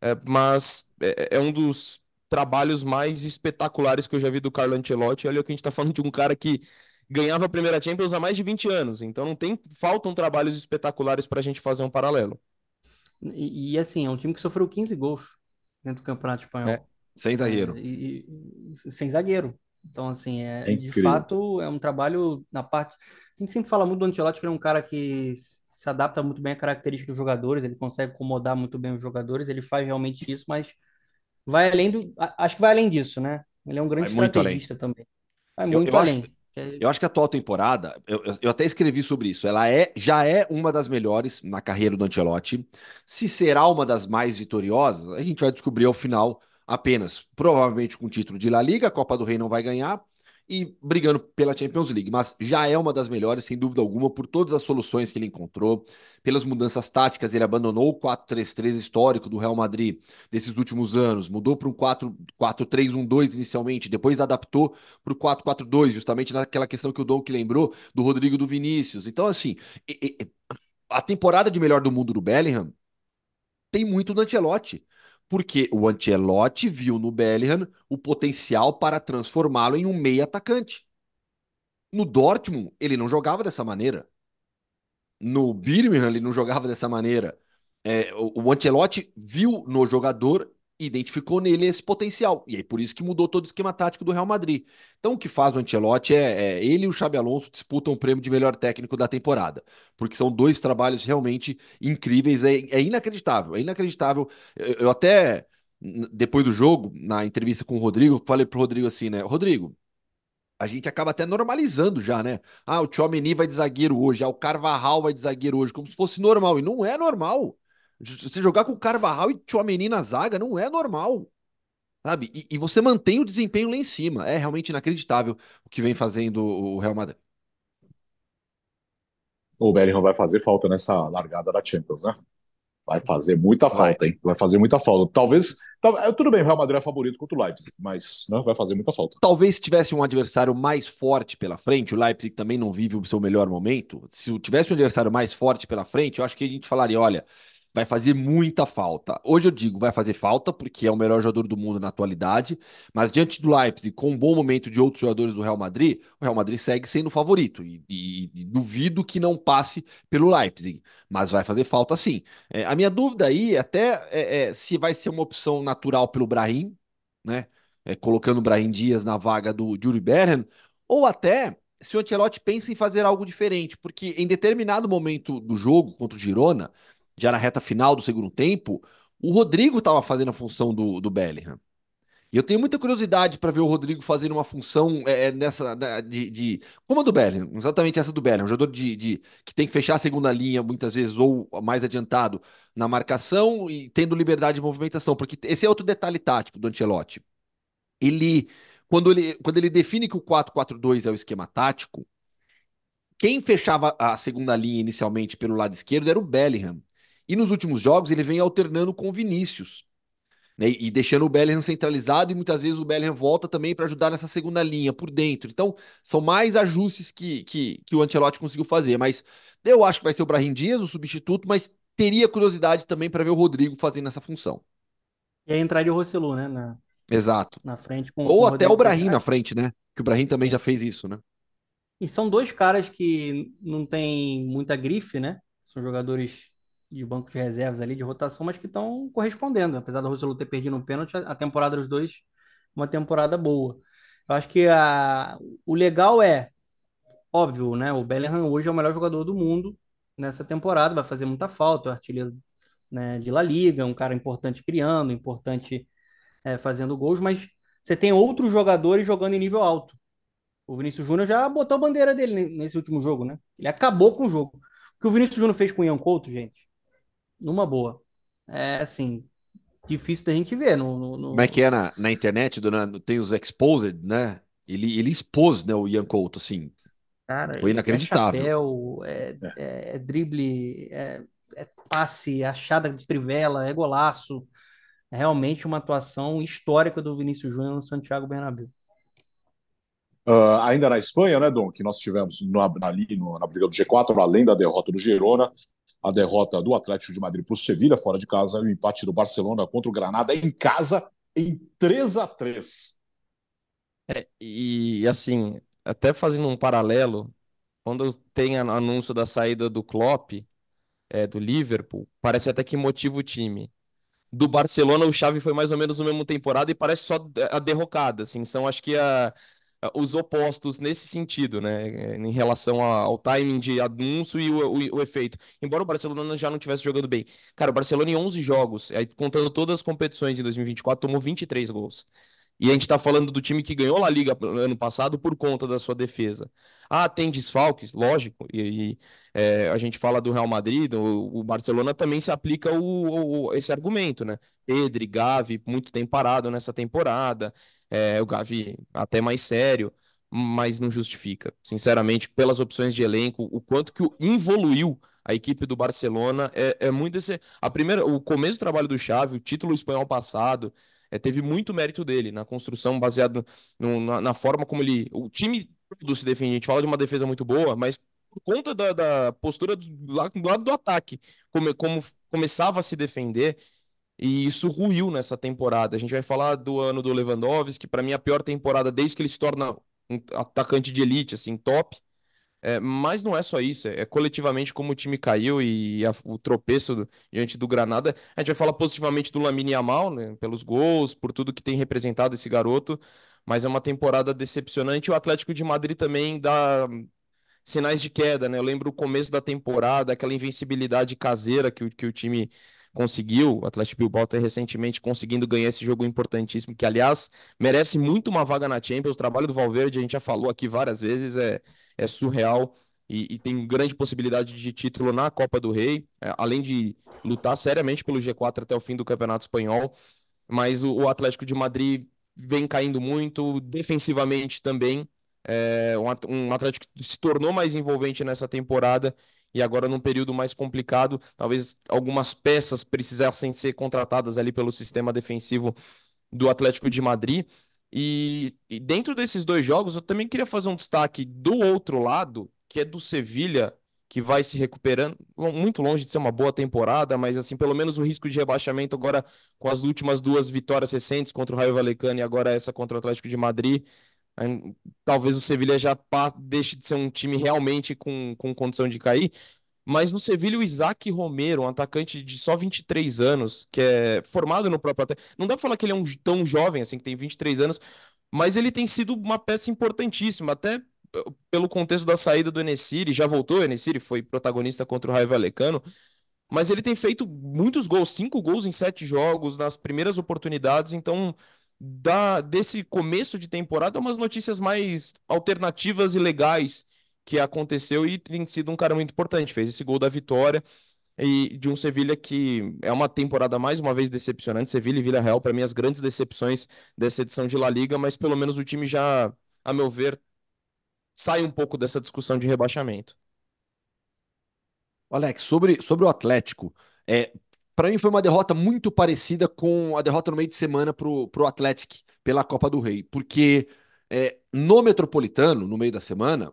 é, mas é, é um dos trabalhos mais espetaculares que eu já vi do Carlo Ancelotti. Olha que a gente está falando de um cara que ganhava a primeira Champions há mais de 20 anos. Então não tem faltam trabalhos espetaculares para a gente fazer um paralelo. E, e, assim, é um time que sofreu 15 gols dentro do Campeonato Espanhol. É, sem zagueiro. É, e, e, sem zagueiro. Então, assim, é, é de fato, é um trabalho na parte. A gente sempre fala muito do Ancelotti, que é um cara que se adapta muito bem à característica dos jogadores, ele consegue acomodar muito bem os jogadores, ele faz realmente isso, mas vai além do. Acho que vai além disso, né? Ele é um grande vai estrategista também. Vai muito eu, eu além. Acho... Eu acho que a atual temporada, eu, eu, até escrevi sobre isso, ela é já é uma das melhores na carreira do Ancelotti. Se será uma das mais vitoriosas, a gente vai descobrir ao final apenas. Provavelmente com o título de La Liga, a Copa do Rei não vai ganhar, e brigando pela Champions League. Mas já é uma das melhores, sem dúvida alguma, por todas as soluções que ele encontrou, pelas mudanças táticas. Ele abandonou o 4-3-3 histórico do Real Madrid desses últimos anos, mudou para um 4-3-1-2 inicialmente, depois adaptou para o 4-4-2, justamente naquela questão que o Dom que lembrou do Rodrigo do Vinícius. Então, assim, a temporada de melhor do mundo do Bellingham tem muito do Ancelotti porque o Ancelotti viu no Bellingham o potencial para transformá-lo em um meia atacante. No Dortmund, ele não jogava dessa maneira. No Birmingham, ele não jogava dessa maneira. É, o, Ancelotti viu no jogador identificou nele esse potencial. E aí por isso que mudou todo o esquema tático do Real Madrid. Então o que faz o Ancelotti é, é ele e o Xabi Alonso disputam o prêmio de melhor técnico da temporada, porque são dois trabalhos realmente incríveis, é, é inacreditável, é inacreditável. Eu, eu, até depois do jogo, na entrevista com o Rodrigo, falei pro Rodrigo assim, né? Rodrigo, a gente acaba até normalizando já, né? Ah, o Tchouameni vai de zagueiro hoje, ah, o Carvajal vai de zagueiro hoje, como se fosse normal, e não é normal. Você jogar com o Carvajal e Tchouameni na zaga não é normal. Sabe? E, e, você mantém o desempenho lá em cima. É realmente inacreditável o que vem fazendo o Real Madrid. O Bellingham vai fazer falta nessa largada da Champions, né? Vai fazer muita vai. falta, hein? Vai fazer muita falta. Talvez. É, tudo bem, o Real Madrid é favorito contra o Leipzig, mas não vai fazer muita falta. Talvez se tivesse um adversário mais forte pela frente, o Leipzig também não vive o seu melhor momento. Se tivesse um adversário mais forte pela frente, eu acho que a gente falaria: olha, vai fazer muita falta. Hoje eu digo, vai fazer falta, porque é o melhor jogador do mundo na atualidade, mas diante do Leipzig, com um bom momento de outros jogadores do Real Madrid, o Real Madrid segue sendo o favorito, e, e, e duvido que não passe pelo Leipzig, mas vai fazer falta sim. É, a minha dúvida aí até é, é, se vai ser uma opção natural pelo Brahim, né, é, colocando o Brahim Dias na vaga do Juri Berren, ou até se o Ancelotti pensa em fazer algo diferente, porque em determinado momento do jogo contra o Girona, já na reta final do segundo tempo, o Rodrigo estava fazendo a função do, do Bellingham. E eu tenho muita curiosidade para ver o Rodrigo fazendo uma função é, é nessa de, de, como a do Bellingham, exatamente essa do Bellingham, um jogador de, de, que tem que fechar a segunda linha muitas vezes ou mais adiantado na marcação e tendo liberdade de movimentação, porque esse é outro detalhe tático do Ancelotti. Ele quando ele, quando ele define que o 4-4-2 é o esquema tático, quem fechava a segunda linha inicialmente pelo lado esquerdo era o Bellingham. E nos últimos jogos ele vem alternando com o Vinícius. Né, e deixando o Bellingham centralizado, e muitas vezes o Bellingham volta também para ajudar nessa segunda linha, por dentro. Então, são mais ajustes que, que, que o Ancelotti conseguiu fazer. Mas eu acho que vai ser o Brahim Dias, o substituto, mas teria curiosidade também para ver o Rodrigo fazendo essa função. E aí entraria o Rossellu, né? Na, Exato. Na frente. Com, Ou com até o Brahim na frente, né? Que o Brahim também Sim. já fez isso, né? E são dois caras que não tem muita grife, né? São jogadores de banco de reservas ali, de rotação, mas que estão correspondendo. Apesar do Rossellu ter perdido um pênalti, a temporada dos dois, uma temporada boa. Eu acho que a, o legal é, óbvio, né? O Bellingham hoje é o melhor jogador do mundo nessa temporada, vai fazer muita falta, o artilheiro né, de La Liga, um cara importante criando, importante é, fazendo gols, mas você tem outros jogadores jogando em nível alto. O Vinícius Júnior já botou a bandeira dele nesse último jogo, né? Ele acabou com o jogo. O que o Vinícius Júnior fez com o Ian Couto, gente, numa boa. É assim, difícil da gente ver. No, no, no... Como é que é na, na internet, dona, tem os exposed, né? Ele, ele expôs né, o Ian Couto, assim. Cara, foi inacreditável. É, chapéu, é, é, é drible, é, é, passe, achada de trivela, é golaço. É realmente uma atuação histórica do Vinícius Júnior no Santiago Bernabéu. Uh, ainda na Espanha, né, Dom, que nós tivemos na, ali no, na briga do G4, além da derrota do Girona, a derrota do Atlético de Madrid para o Sevilha, fora de casa, e o empate do Barcelona contra o Granada em casa, em 3 a 3 é, E assim, até fazendo um paralelo, quando tem anúncio da saída do Klopp, é, do Liverpool, parece até que motiva o time. Do Barcelona, o Xavi foi mais ou menos no mesmo temporada e parece só a derrocada, assim, são acho que a os opostos nesse sentido, né? Em relação ao timing de anúncio e o, o, o, efeito. Embora o Barcelona já não estivesse jogando bem. Cara, o Barcelona em 11 jogos, aí, contando todas as competições em 2024, tomou 23 gols. E a gente tá falando do time que ganhou a Liga ano passado por conta da sua defesa. Ah, tem desfalques, lógico. E, e é, a gente fala do Real Madrid, o, o Barcelona também se aplica o, o, esse argumento, né? Pedri, Gavi, muito tempo parado nessa temporada é, o Gavi até mais sério. mas não justifica. Sinceramente, pelas opções de elenco, o quanto que evoluiu a equipe do Barcelona é, é muito esse. A primeira, o começo do trabalho do Xavi, o título espanhol passado, é, teve muito mérito dele na construção baseado no, na, na, forma como ele. O time do se defende. A gente fala de uma defesa muito boa, mas por conta da, da postura do, do, lado do ataque, como, como começava a se defender. E isso ruiu nessa temporada. A gente vai falar do ano do Lewandowski, para mim a pior temporada desde que ele se torna um atacante de elite, assim, top. É, mas não é só isso, é, coletivamente como o time caiu e a, o tropeço do, diante do Granada. A gente vai falar positivamente do Lamine Yamal, né, pelos gols, por tudo que tem representado esse garoto, mas é uma temporada decepcionante. O Atlético de Madrid também dá sinais de queda, né? Eu lembro o começo da temporada, aquela invencibilidade caseira que, que o time conseguiu, o Atlético Bilbao até recentemente conseguindo ganhar esse jogo importantíssimo, que aliás merece muito uma vaga na Champions. O trabalho do Valverde, a gente já falou aqui várias vezes, é, é surreal e, e tem grande possibilidade de título na Copa do Rei, é, além de lutar seriamente pelo G4 até o fim do Campeonato Espanhol. Mas o, o Atlético de Madrid vem caindo muito, defensivamente também. É, um, um Atlético que se tornou mais envolvente nessa temporada e agora num período mais complicado, talvez algumas peças precisassem ser contratadas ali pelo sistema defensivo do Atlético de Madrid. E, e, dentro desses dois jogos, eu também queria fazer um destaque do outro lado, que é do Sevilha, que vai se recuperando, muito longe de ser uma boa temporada, mas assim, pelo menos o risco de rebaixamento agora com as últimas duas vitórias recentes contra o Raio Vallecano e agora essa contra o Atlético de Madrid, talvez o Sevilha já deixe de ser um time realmente com, com condição de cair. Mas no Sevilha, o Isaac Romero, um atacante de só 23 anos, que é formado no próprio. Não dá pra falar que ele é um tão jovem, assim, que tem 23 anos, mas ele tem sido uma peça importantíssima, até pelo contexto da saída do Enesiri. Já voltou, o Enesiri foi protagonista contra o Raio Vallecano, mas ele tem feito muitos gols, cinco gols em sete jogos, nas primeiras oportunidades, então da, desse começo de temporada, umas notícias mais alternativas e legais que aconteceu e tem sido um cara muito importante. Fez esse gol da vitória e de um Sevilha que é uma temporada mais uma vez decepcionante. Sevilha e Villarreal, para mim, as grandes decepções dessa edição de La Liga, mas pelo menos o time já, a meu ver, sai um pouco dessa discussão de rebaixamento. Alex, sobre, sobre o Atlético, é, para mim foi uma derrota muito parecida com a derrota no meio de semana pro, pro Atlético pela Copa do Rei, porque é, no Metropolitano, no meio da semana,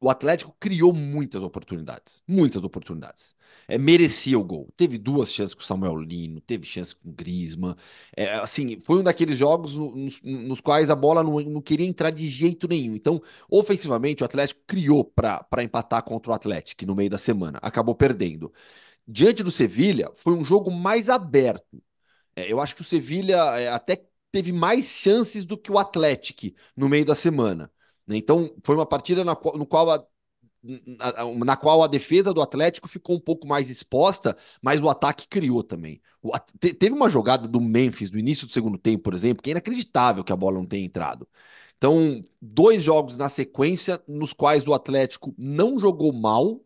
o Atlético criou muitas oportunidades, muitas oportunidades. É, merecia o gol. Teve duas chances com o Samuel Lino, teve chance com o Griezmann. É, assim, foi um daqueles jogos nos, nos quais a bola não, não, queria entrar de jeito nenhum. Então, ofensivamente, o Atlético criou para empatar contra o Atlético no meio da semana. Acabou perdendo diante do Sevilha, foi um jogo mais aberto. É, eu acho que o Sevilha é, até teve mais chances do que o Atlético no meio da semana. Né? Então, foi uma partida na qual, no qual a, na qual a defesa do Atlético ficou um pouco mais exposta, mas o ataque criou também. O, te, teve uma jogada do Memphis no início do segundo tempo, por exemplo, que é inacreditável que a bola não tenha entrado. Então, dois jogos na sequência nos quais o Atlético não jogou mal,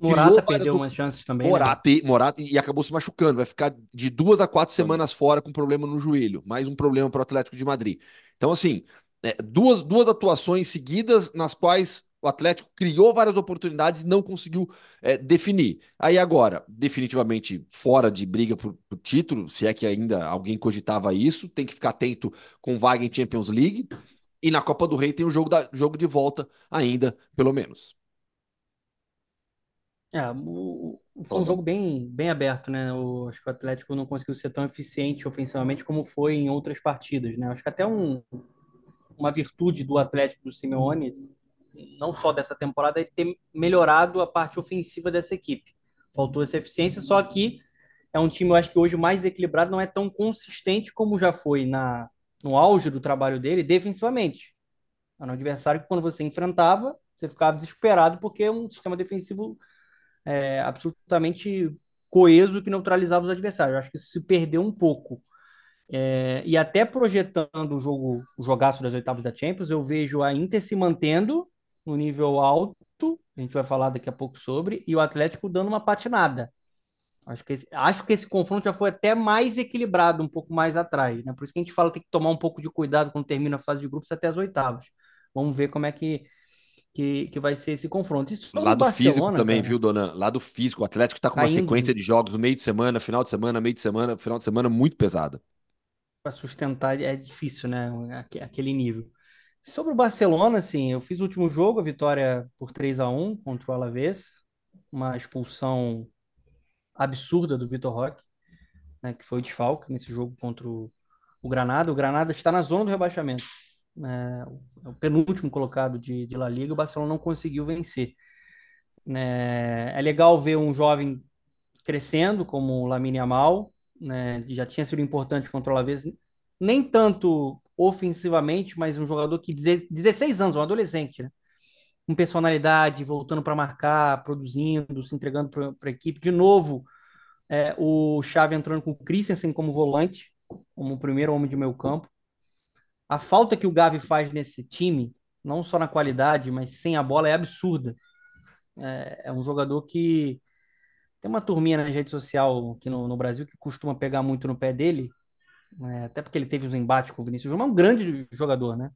Morata perdeu umas chances também. Né? Morata, né? Morata e acabou se machucando. Vai ficar de duas a quatro semanas fora com problema no joelho. Mais um problema para o Atlético de Madrid. Então, assim, é, duas, duas atuações seguidas nas quais o Atlético criou várias oportunidades e não conseguiu é, definir. Aí agora, definitivamente fora de briga por, por, título, se é que ainda alguém cogitava isso, tem que ficar atento com vaga em Champions League. E na Copa do Rei tem o jogo, da, jogo de volta ainda, pelo menos. É, o, foi um jogo bem, bem aberto, né? O, acho que o Atlético não conseguiu ser tão eficiente ofensivamente como foi em outras partidas, né? Acho que até um, uma virtude do Atlético do Simeone, não só dessa temporada, é ter melhorado a parte ofensiva dessa equipe. Faltou essa eficiência, só que é um time, eu acho que hoje mais equilibrado, não é tão consistente como já foi na, no auge do trabalho dele defensivamente. Era um adversário que quando você enfrentava, você ficava desesperado porque é um sistema defensivo é, absolutamente coeso que neutralizava os adversários. Acho que se perdeu um pouco. É, e até projetando o jogo, o jogaço das oitavas da Champions, eu vejo a Inter se mantendo no nível alto, a gente vai falar daqui a pouco sobre, e o Atlético dando uma patinada. Acho que, esse, acho que esse confronto já foi até mais equilibrado um pouco mais atrás, né? Por isso que a gente fala que tem que tomar um pouco de cuidado quando termina a fase de grupos até as oitavas. Vamos ver como é que, que, que vai ser esse confronto. Isso Lado físico também, cara, viu, Dona? Lado físico. O Atlético está com uma sequência de jogos no meio de semana, final de semana, meio de semana, final de semana muito pesada. Para sustentar é difícil, né? Aquele nível. Sobre o Barcelona, assim, eu fiz o último jogo, a vitória por 3 a 1 contra o Alavés, uma expulsão absurda do Vitor Roque, né, que foi o desfalque nesse jogo contra o, o Granada. O Granada está na zona do rebaixamento. Né, o penúltimo colocado de, de La Liga, o Barcelona não conseguiu vencer. Né, é legal ver um jovem crescendo como o Lamine Yamal, né, já tinha sido importante contra o Alavés, nem tanto ofensivamente, mas um jogador que 16 anos, um adolescente, né? Com personalidade, voltando para marcar, produzindo, se entregando para a equipe. De novo, é, o Xavi entrando com o Christensen como volante, como o primeiro homem de meio campo. A falta que o Gavi faz nesse time, não só na qualidade, mas sem a bola, é absurda. É, é um jogador que tem uma turminha na rede social aqui no, no Brasil que costuma pegar muito no pé dele, é, até porque ele teve os embates com o Vinícius Júnior, é um grande jogador, né?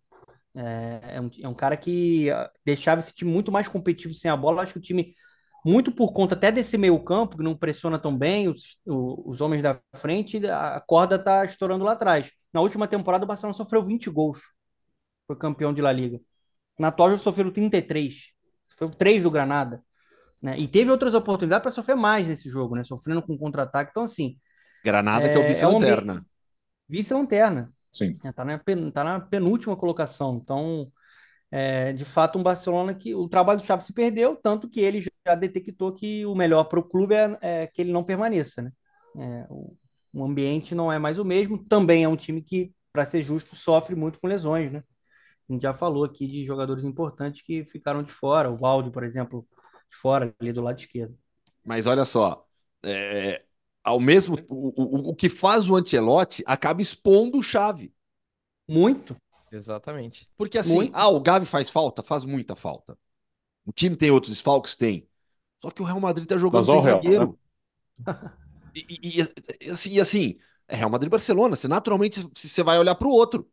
É, é, um, é um cara que ah, deixava esse time muito mais competitivo sem a bola. Eu acho que o time, muito por conta até desse meio campo, que não pressiona tão bem os, os homens da frente, a corda tá estourando lá atrás. Na última temporada, o Barcelona sofreu 20 gols. Foi campeão de La Liga. Na Toja sofreu 33. Foi 3 do Granada. Né? E teve outras oportunidades para sofrer mais nesse jogo, né? Sofrendo com contra-ataque. Então, assim. Granada, é, que é o vice-lanterna. É um vice-lanterna. Sim. É, tá, na, tá na penúltima colocação. Então, é, de fato, um Barcelona que o trabalho do Xavi se perdeu, tanto que ele já detectou que o melhor para o clube é, é, que ele não permaneça. Né? É, o, o, ambiente não é mais o mesmo. Também é um time que, para ser justo, sofre muito com lesões. Né? A gente já falou aqui de jogadores importantes que ficaram de fora. O Valde, por exemplo, de fora, ali do lado esquerdo. Mas olha só, é, ao mesmo o, o, o que faz o Ancelotti acaba expondo o Chave. Muito. Exatamente. Porque assim, Muito. ah, o Gavi faz falta? Faz muita falta. O time tem outros desfalques? Tem. Só que o Real Madrid tá jogando sem zagueiro. Né? E, e, e, assim, e, assim, é Real Madrid e Barcelona. Você naturalmente você vai olhar para o outro.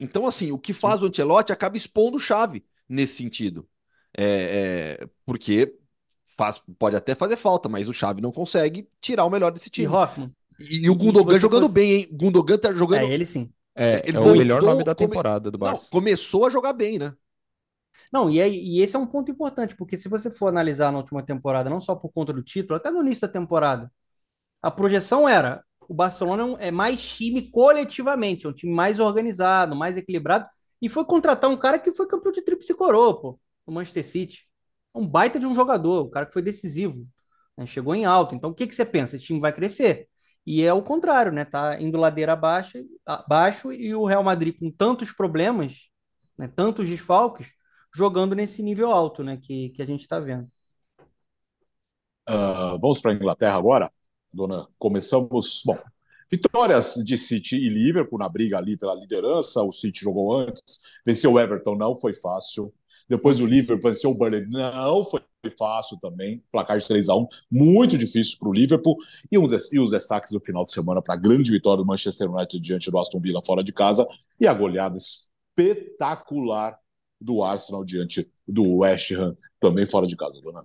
Então, assim, o que faz Sim. o Ancelotti acaba expondo o Chave nesse sentido. É, é, porque faz, pode até fazer falta, mas o Xavi não consegue tirar o melhor desse time. E Hoffman. E, e o Gundogan jogando fosse... bem, hein? Gundogan tá jogando. É, ele sim. É, ele é o melhor nome da temporada do Barça. Não, começou a jogar bem, né? Não, e, é, e esse é um ponto importante, porque se você for analisar na última temporada, não só por conta do título, até no início da temporada, a projeção era o Barcelona é, é mais time coletivamente, é um time mais organizado, mais equilibrado, e foi contratar um cara que foi campeão de tríplice coroa, pô, o Manchester City um baita de um jogador, o cara que foi decisivo, né? chegou em alta. Então, o que, que você pensa? Esse time vai crescer. E é o contrário, né? Tá indo ladeira abaixo, abaixo e o Real Madrid com tantos problemas, né? tantos desfalques, jogando nesse nível alto, né? Que, que a gente está vendo. Uh, vamos para a Inglaterra agora, dona. Começamos. Bom, vitórias de City e Liverpool na briga ali pela liderança. O City jogou antes, venceu o Everton, não foi fácil. Depois o Liverpool venceu o Burnley. Não foi fácil também. Placar de 3 a 1 muito difícil para o Liverpool. E, um des, e os destaques do final de semana para a grande vitória do Manchester United diante do Aston Villa fora de casa. E a goleada espetacular do Arsenal diante do West Ham, também fora de casa, dona.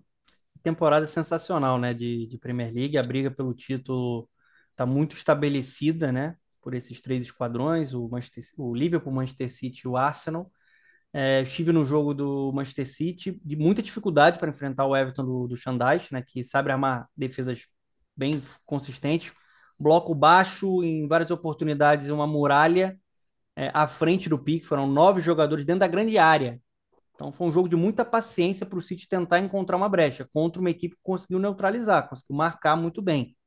Temporada sensacional, né, de, de Premier League. A briga pelo título está muito estabelecida, né, por esses três esquadrões, o, Manchester, o Liverpool, o Manchester City e o Arsenal. É, estive no jogo do Manchester City, de muita dificuldade para enfrentar o Everton do, do Xandais, né, que sabe armar defesas bem consistentes. Bloco baixo, em várias oportunidades, uma muralha é, à frente do pique. Foram nove jogadores dentro da grande área. Então foi um jogo de muita paciência para o City tentar encontrar uma brecha contra uma equipe que conseguiu neutralizar, conseguiu marcar muito bem.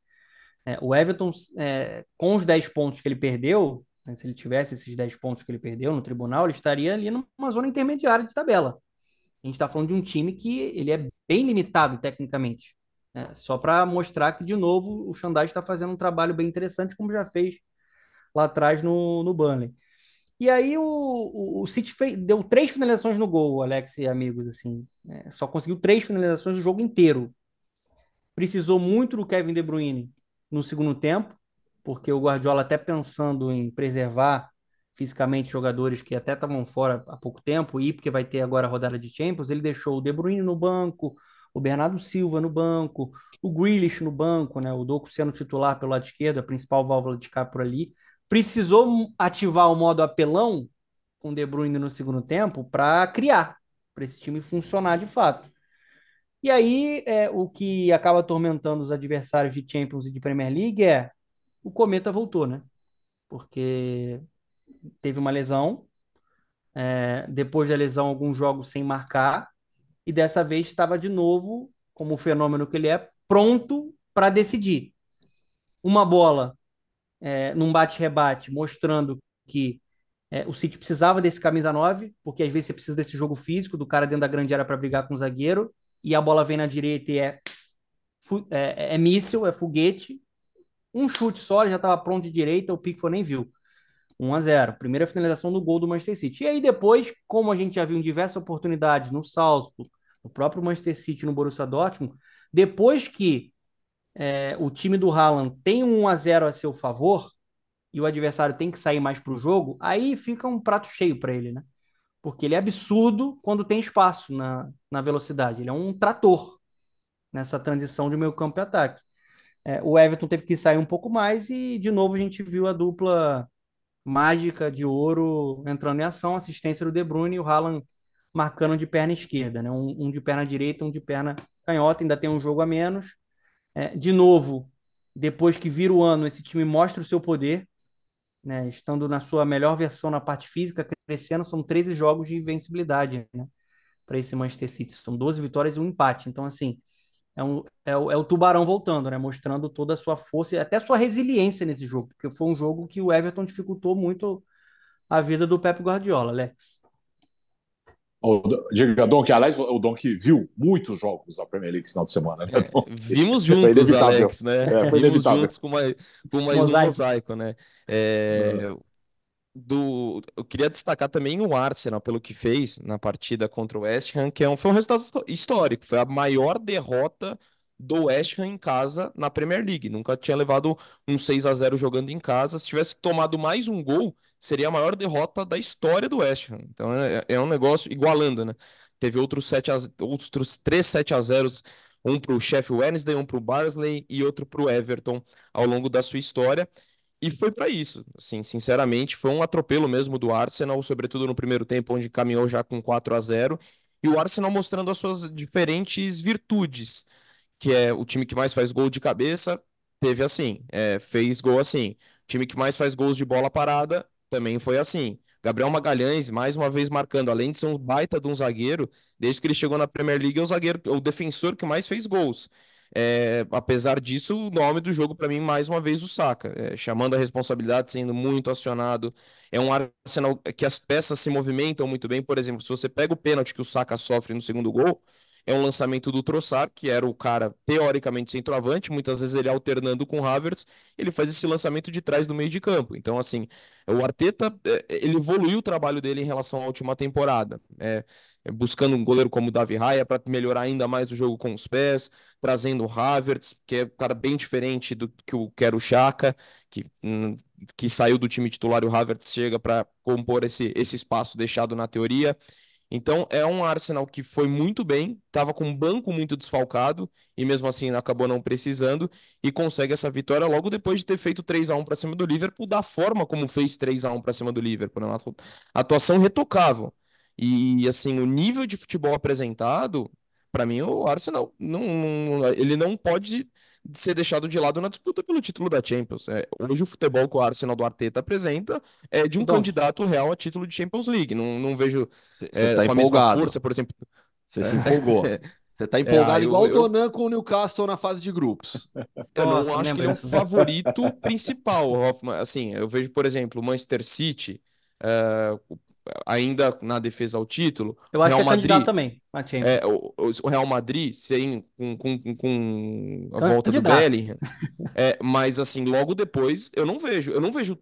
É, o Everton, é, com os 10 pontos que ele perdeu, né? Se ele tivesse esses 10 pontos que ele perdeu no tribunal, ele estaria ali numa zona intermediária de tabela. A gente está falando de um time que ele é bem limitado tecnicamente. Né? Só para mostrar que, de novo, o Xandai está fazendo um trabalho bem interessante, como já fez lá atrás no, no Burnley. E aí o, o, o City fez, deu três finalizações no gol, Alex e amigos, assim. Né? Só conseguiu três finalizações no jogo inteiro. Precisou muito do Kevin De Bruyne no segundo tempo porque o Guardiola, até pensando em preservar fisicamente jogadores que até estavam fora há pouco tempo, e porque vai ter agora a rodada de Champions, ele deixou o De Bruyne no banco, o Bernardo Silva no banco, o Grealish no banco, né? O Doku sendo titular pelo lado esquerdo, a principal válvula de cá por ali. Precisou ativar o modo apelão com o De Bruyne no segundo tempo para criar, para esse time funcionar de fato. E aí, é, o que acaba atormentando os adversários de Champions e de Premier League é o Cometa voltou, né? Porque teve uma lesão, é, depois da lesão, alguns jogos sem marcar, e dessa vez estava de novo, como o fenômeno que ele é, pronto para decidir. Uma bola é, num bate-rebate, mostrando que é, o City precisava desse camisa 9, porque às vezes você precisa desse jogo físico, do cara dentro da grande área para brigar com o zagueiro, e a bola vem na direita e é, é, é míssil, é foguete. Um chute só, ele já estava pronto de direita, o Pickford nem viu. 1 a 0 Primeira finalização do gol do Manchester City. E aí depois, como a gente já viu em diversas oportunidades no Salzburg, no próprio Manchester City, no Borussia Dortmund, depois que é, o time do Haaland tem um 1 a 0 a seu favor e o adversário tem que sair mais para o jogo, aí fica um prato cheio para ele, né? Porque ele é absurdo quando tem espaço na, na velocidade. Ele é um trator nessa transição de meio campo e ataque. É, o Everton teve que sair um pouco mais e, de novo, a gente viu a dupla mágica de ouro entrando em ação, assistência do De Bruyne e o Haaland marcando de perna esquerda, né? Um, um, de perna direita, um de perna canhota, ainda tem um jogo a menos. É, de novo, depois que vira o ano, esse time mostra o seu poder, né? Estando na sua melhor versão na parte física, crescendo, são 13 jogos de invencibilidade, né? Para esse Manchester City. São 12 vitórias e um empate. Então, assim, é, um, é, o, é o tubarão voltando, né? Mostrando toda a sua força e até sua resiliência nesse jogo, porque foi um jogo que o Everton dificultou muito a vida do Pep Guardiola, Alex. O, diga, Dom, que aliás, o Dom que viu muitos jogos da Premier League esse final de semana. Né? É, vimos juntos, Alex, né? É, vimos inevitável. juntos com, uma, com mais mosaico. um mosaico, né? É, do, eu queria destacar também o Arsenal pelo que fez na partida contra o West Ham, que é um, foi um resultado histórico, foi a maior derrota do West Ham em casa na Premier League. Nunca tinha levado um 6 a 0 jogando em casa. Se tivesse tomado mais um gol, seria a maior derrota da história do West Ham. Então é, é um negócio igualando, né? Teve outros, 7 a, outros 3 7 a 0 um para o Sheffield Wednesday, um para o Barnsley e outro para o Everton ao longo da sua história. E foi para isso, assim, sinceramente, foi um atropelo mesmo do Arsenal, sobretudo no primeiro tempo, onde caminhou já com 4 a 0 e o Arsenal mostrando as suas diferentes virtudes, que é o time que mais faz gol de cabeça, teve assim, é, fez gol assim. O time que mais faz gols de bola parada, também foi assim. Gabriel Magalhães, mais uma vez marcando, além de ser um baita de um zagueiro, desde que ele chegou na Premier League, é o zagueiro, o defensor que mais fez gols. É, apesar disso, o nome do jogo para mim mais uma vez o Saka, é, chamando a responsabilidade, sendo muito acionado. É um Arsenal que as peças se movimentam muito bem. Por exemplo, se você pega o pênalti que o Saka sofre no segundo gol, é um lançamento do Trossard, que era o cara teoricamente centroavante, muitas vezes ele alternando com o Havertz, ele faz esse lançamento de trás do meio de campo. Então, assim, o Arteta, é, ele evoluiu o trabalho dele em relação à última temporada, é, é buscando um goleiro como o Davi Raia para melhorar ainda mais o jogo com os pés, trazendo o Havertz, que é um cara bem diferente do que, o, que era o Chaka, que, hum, que saiu do time titular e o Havertz chega para compor esse, esse espaço deixado na teoria. Então é um Arsenal que foi muito bem, estava com um banco muito desfalcado e mesmo assim acabou não precisando e consegue essa vitória logo depois de ter feito 3 a 1 para cima do Liverpool, da forma como fez 3 a 1 para cima do Liverpool, né? uma atuação retocável. E assim, o nível de futebol apresentado, para mim o Arsenal não, não, ele não pode de ser deixado de lado na disputa pelo título da Champions. É, hoje o futebol que o Arsenal do Arteta apresenta é de um candidato real a título de Champions League. Não, não vejo Cê, é, tá com a mesma força, por exemplo. Você se empolgou. Você tá empolgado é, igual o Donan com o Newcastle na fase de grupos. Eu Nossa, não acho que ele é o favorito principal, Hoffman. Assim, eu vejo, por exemplo, o Manchester City é, ainda na defesa ao título. Eu acho Real que é Madrid, candidato também é, o, o, Real Madrid, sem, com, com, com a volta candidato. do Bellingham. é, mas assim, logo depois, eu não vejo, eu não vejo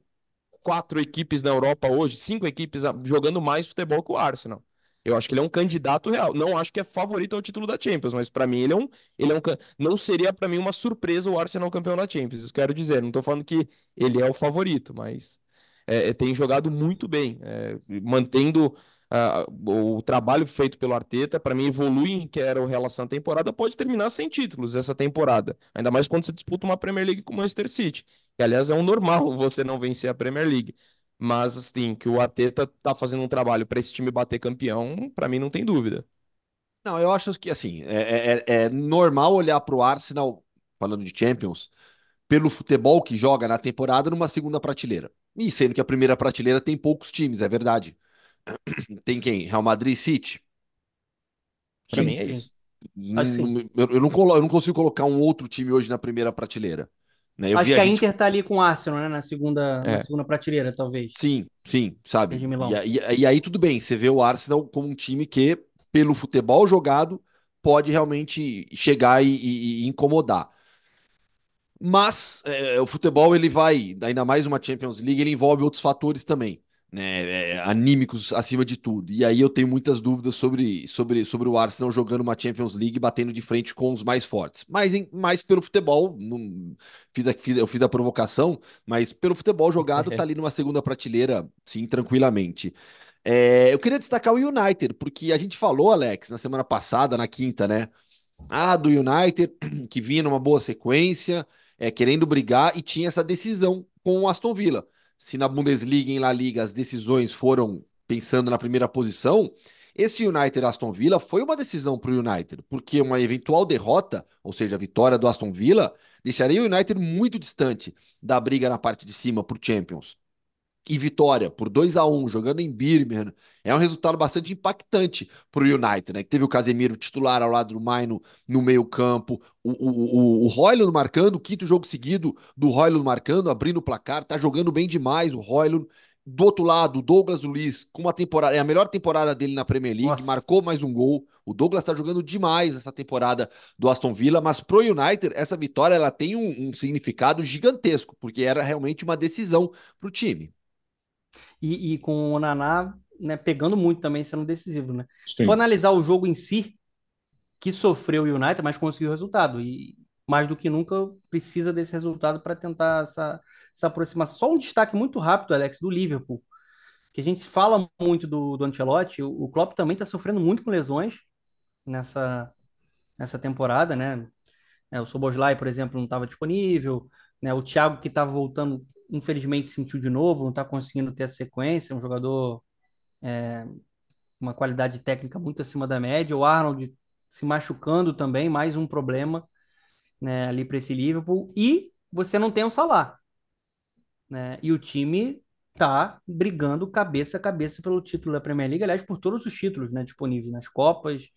quatro equipes na Europa hoje, cinco equipes jogando mais futebol que o Arsenal. Eu acho que ele é um candidato real. Não acho que é favorito ao título da Champions, mas para mim ele é um, ele é um não seria para mim uma surpresa o Arsenal campeão da Champions. Isso quero dizer, não tô falando que ele é o favorito, mas é, é, tem jogado muito bem, é, mantendo uh, o trabalho feito pelo Arteta, para mim, evolui em que era o relação à temporada, pode terminar sem títulos essa temporada. Ainda mais quando você disputa uma Premier League com o Manchester City. Que, aliás, é um normal você não vencer a Premier League. Mas, assim, que o Arteta tá fazendo um trabalho para esse time bater campeão, para mim não tem dúvida. Não, eu acho que, assim, é, é, é normal olhar para o Arsenal, falando de Champions, pelo futebol que joga na temporada numa segunda prateleira. E sendo que a primeira prateleira tem poucos times, é verdade. Tem quem? Real Madrid City? Pra sim, mim é isso. Assim. Eu, eu, não colo, eu não consigo colocar um outro time hoje na primeira prateleira. Né? Eu Acho que a, gente... Inter tá ali com o Arsenal, né? Na segunda, é. na segunda prateleira, talvez. Sim, sim, sabe? E, e, e, aí tudo bem, você vê o Arsenal como um time que, pelo futebol jogado, pode realmente chegar e, e incomodar. Mas é, o futebol ele vai, ainda mais uma Champions League, ele envolve outros fatores também né, é, anímicos acima de tudo. E aí eu tenho muitas dúvidas sobre, sobre, sobre o Arsenal jogando uma Champions League batendo de frente com os mais fortes. Mas em, mais pelo futebol, não, fiz, a, fiz, eu fiz a provocação, mas pelo futebol jogado tá ali numa segunda prateleira, sim, tranquilamente. É, eu queria destacar o United, porque a gente falou, Alex, na semana passada, na quinta, né? Ah, do United, que vinha numa boa sequência, é, querendo brigar, e tinha essa decisão com o Aston Villa. Se na Bundesliga e em La Liga as decisões foram pensando na primeira posição, esse United Aston Villa foi uma decisão para o United, porque uma eventual derrota, ou seja, a vitória do Aston Villa, deixaria o United muito distante da briga na parte de cima por Champions e vitória por 2 a 1 jogando em Birmingham, é um resultado bastante impactante para o United, né? Que teve o Casemiro titular ao lado do Maino no meio-campo, o, o, o, o marcando, o quinto jogo seguido do Royland marcando, abrindo o placar, tá jogando bem demais o Royland. Do outro lado, o Douglas Luiz, com uma temporada, é a melhor temporada dele na Premier League, Nossa. marcou mais um gol. O Douglas está jogando demais essa temporada do Aston Villa, mas pro United, essa vitória ela tem um, um significado gigantesco, porque era realmente uma decisão para o time e, e com o Naná né, pegando muito também, sendo decisivo. Né? Se for analisar o jogo em si, que sofreu o United, mas conseguiu o resultado. E mais do que nunca precisa desse resultado para tentar essa, essa aproximação. Só um destaque muito rápido, Alex, do Liverpool. Que a gente fala muito do, do Ancelotti, o, o Klopp também está sofrendo muito com lesões nessa, nessa temporada, né? É, o Soboslai, por exemplo, não estava disponível, né? O Thiago que estava voltando infelizmente sentiu de novo, não está conseguindo ter a sequência, um jogador é, uma qualidade técnica muito acima da média. O Arnold se machucando também, mais um problema né, ali para esse Liverpool. E você não tem o Salah. Né? E o time tá brigando cabeça a cabeça pelo título da Premier League, aliás, por todos os títulos né, disponíveis nas Copas,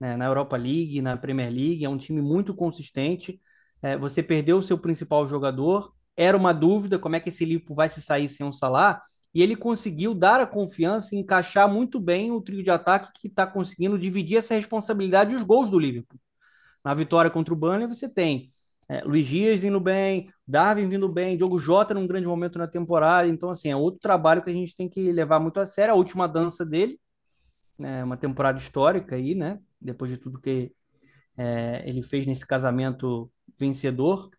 né, na Europa League, na Premier League. É um time muito consistente. É, você perdeu o seu principal jogador, era uma dúvida como é que esse Liverpool vai se sair sem um Salah, e ele conseguiu dar a confiança e encaixar muito bem o trio de ataque que está conseguindo dividir essa responsabilidade e os gols do Liverpool. Na vitória contra o Burnley você tem é, Luiz Dias indo bem, Darwin vindo bem, Diogo Jota num grande momento na temporada, então assim, é outro trabalho que a gente tem que levar muito a sério, a última dança dele, é uma temporada histórica aí, né, depois de tudo que é, ele fez nesse casamento vencedor,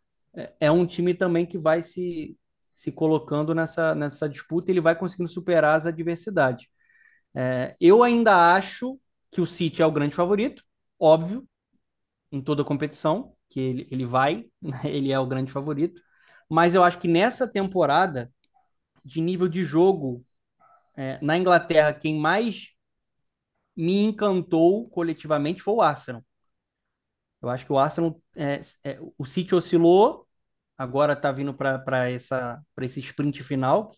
é um time também que vai se, se colocando nessa, nessa disputa, ele vai conseguindo superar as adversidades. É, eu ainda acho que o City é o grande favorito, óbvio, em toda a competição, que ele, ele vai, ele é o grande favorito, mas eu acho que nessa temporada, de nível de jogo, é, na Inglaterra, quem mais me encantou coletivamente foi o Arsenal. Eu acho que o Arsenal, é, é, o City oscilou, agora está vindo para esse sprint final.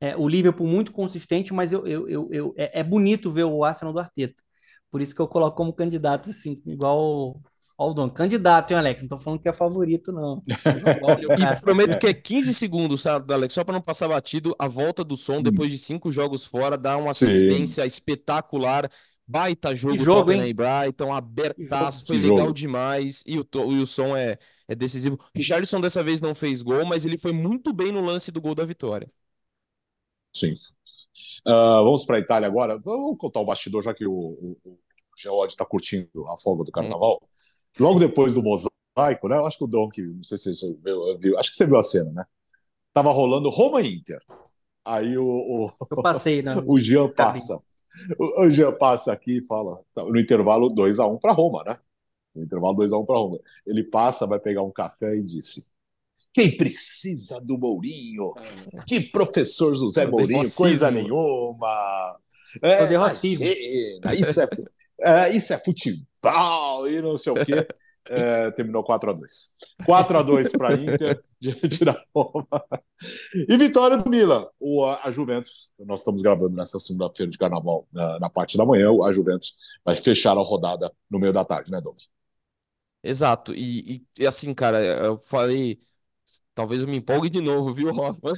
É, o Liverpool muito consistente, mas eu, eu, eu, eu é, é, bonito ver o Arsenal do Arteta. Por isso que eu coloco como candidato, assim, igual ao Dom. Candidato, hein, Alex? Não tô falando que é favorito, não. e prometo que é 15 segundos, sabe, Alex? Só para não passar batido, a volta do som, depois de cinco jogos fora, dá uma assistência Sim. espetacular. Baita jogo, que jogo Tottenham e Brighton, abertaço, foi legal jogo. demais. E o, e o som é, é decisivo. Richarlison dessa vez não fez gol, mas ele foi muito bem no lance do gol da vitória. Sim. Uh, vamos para a Itália agora. Vamos contar o bastidor, já que o, o, o Geode está curtindo a folga do carnaval. Hum. Logo depois do mosaico, né? Eu acho que o Dom, que não sei se você viu, viu, acho que você viu a cena, né? Tava rolando Roma Inter. Aí o, o, Eu passei, né? o Jean passa. O, Jean passa aqui e fala, tá, no intervalo 2x1 para Roma, né? No intervalo 2x1 para Roma. Ele passa, vai pegar um café e disse: Quem precisa do Mourinho? Que professor José É Mourinho, coisa nenhuma. É imagina, isso é, é, isso é futebol e não sei o quê. É, terminou 4x2. 4x2 para Inter, diante da Roma. E vitória do Milan. O, a Juventus, nós estamos gravando nessa segunda-feira de carnaval, na, na parte da manhã, a Juventus vai fechar a rodada no meio da tarde, né, Doug? Exato. E, e- assim, cara, eu falei. Talvez eu me empolgue de novo, viu, Hoffman?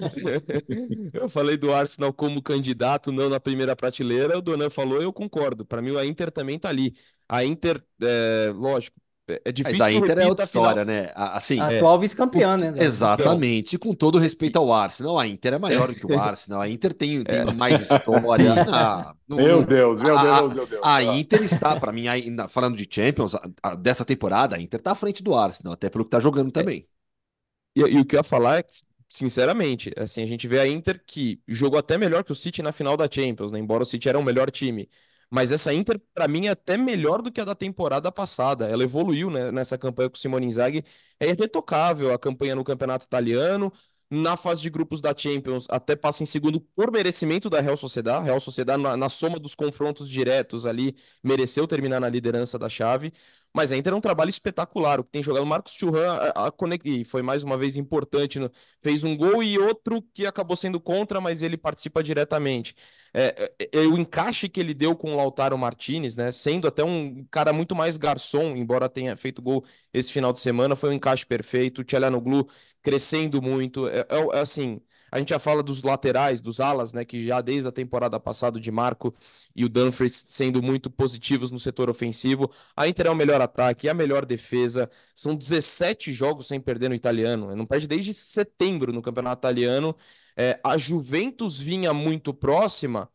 Eu falei do Arsenal como candidato, não na primeira prateleira. O Donan falou, eu concordo. Para mim, a Inter também tá ali. A Inter, é, lógico, é é Mas difícil a que eu Inter é repita outra a final. história, né? A- Assim, A É. atual vice-campeã, né? exatamente, com todo respeito ao Arsenal, a Inter é maior do que o Arsenal. A Inter tem, tem mais história. Ah, não- Meu Deus, meu a- Deus, meu Deus. A Ah. Inter está, para mim, ainda falando de Champions, a- a- dessa temporada, a Inter tá à frente do Arsenal, até pelo que tá jogando também. E, e o que eu ia falar é que, sinceramente, assim, a gente vê a Inter que jogou até melhor que o City na final da Champions, né? Embora o City era o melhor time. Mas essa Inter, pra mim, é até melhor do que a da temporada passada. Ela evoluiu, né, nessa campanha com o Simone Inzaghi. É irretocável a campanha no Campeonato Italiano. Na fase de grupos da Champions, até passa em segundo por merecimento da Real Sociedad. Real Sociedad, na, na soma dos confrontos diretos ali, mereceu terminar na liderança da chave. Mas a Inter é um trabalho espetacular. O que tem jogado o Marcos Thuram a, a, e foi mais uma vez importante. no- fez um gol e outro que acabou sendo contra, mas ele participa diretamente. É, é, é, o encaixe que ele deu com o Lautaro Martinez, né? Sendo até um cara muito mais garçom, embora tenha feito gol esse final de semana, foi um encaixe perfeito. O Tchelanoglu crescendo muito. É, é- é assim. A gente já fala dos laterais, dos alas, né? Que já desde a temporada passada, Di Marco e o Dumfries sendo muito positivos no setor ofensivo. A Inter é o melhor ataque, é a melhor defesa. São 17 jogos sem perder no italiano. Não perde desde setembro no campeonato italiano. É, a Juventus vinha muito próxima,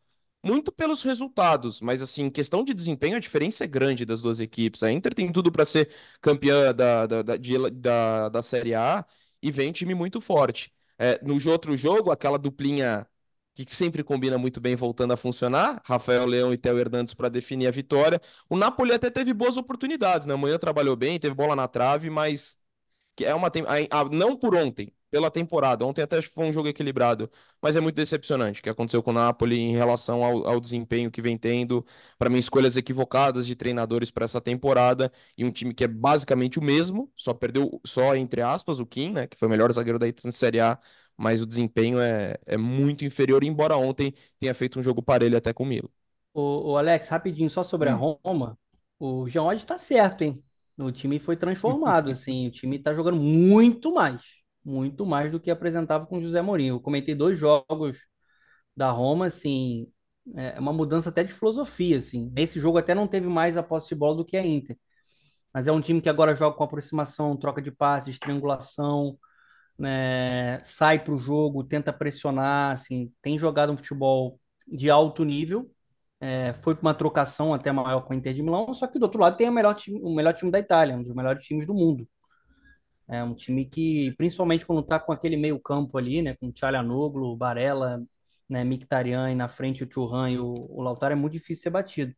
muito pelos resultados, mas assim, questão de desempenho, a diferença é grande das duas equipes. A Inter tem tudo para ser campeã da, da, da, de- da, da Série A e vem time muito forte. É, no outro jogo, aquela duplinha que sempre combina muito bem voltando a funcionar, Rafael Leão e Theo Hernandes para definir a vitória. O Napoli até teve boas oportunidades, né? Amanhã trabalhou bem, teve bola na trave, mas é uma tem- não por ontem, pela temporada. Ontem até foi um jogo equilibrado, mas é muito decepcionante o que aconteceu com o Napoli em relação ao, ao desempenho que vem tendo. Para mim, escolhas equivocadas de treinadores para essa temporada e um time que é basicamente o mesmo, só perdeu só entre aspas o Kim, né, que foi o melhor zagueiro da Série A, mas o desempenho é, é muito inferior, embora ontem tenha feito um jogo parelho até com o Milan. O, Alex, rapidinho, só sobre a Roma, o Jean Oddi tá certo, hein? O time foi transformado, assim, o time tá jogando muito mais, muito mais do que apresentava com o José Mourinho. Eu comentei dois jogos da Roma, assim, é uma mudança até de filosofia, assim. Nesse jogo até não teve mais a posse de bola do que a Inter, mas é um time que agora joga com aproximação, troca de passes, triangulação, né? Sai pro jogo, tenta pressionar, assim, tem jogado um futebol de alto nível. É, foi com uma trocação até maior com a Inter de Milão, só que do outro lado tem o melhor time, o melhor time da Itália, um dos melhores times do mundo. É um time que, principalmente quando tá com aquele meio campo ali, né, com o Çalhanoğlu, Barella, né, Mkhitaryan e na frente o Thuram e o, o Lautaro, é muito difícil ser batido,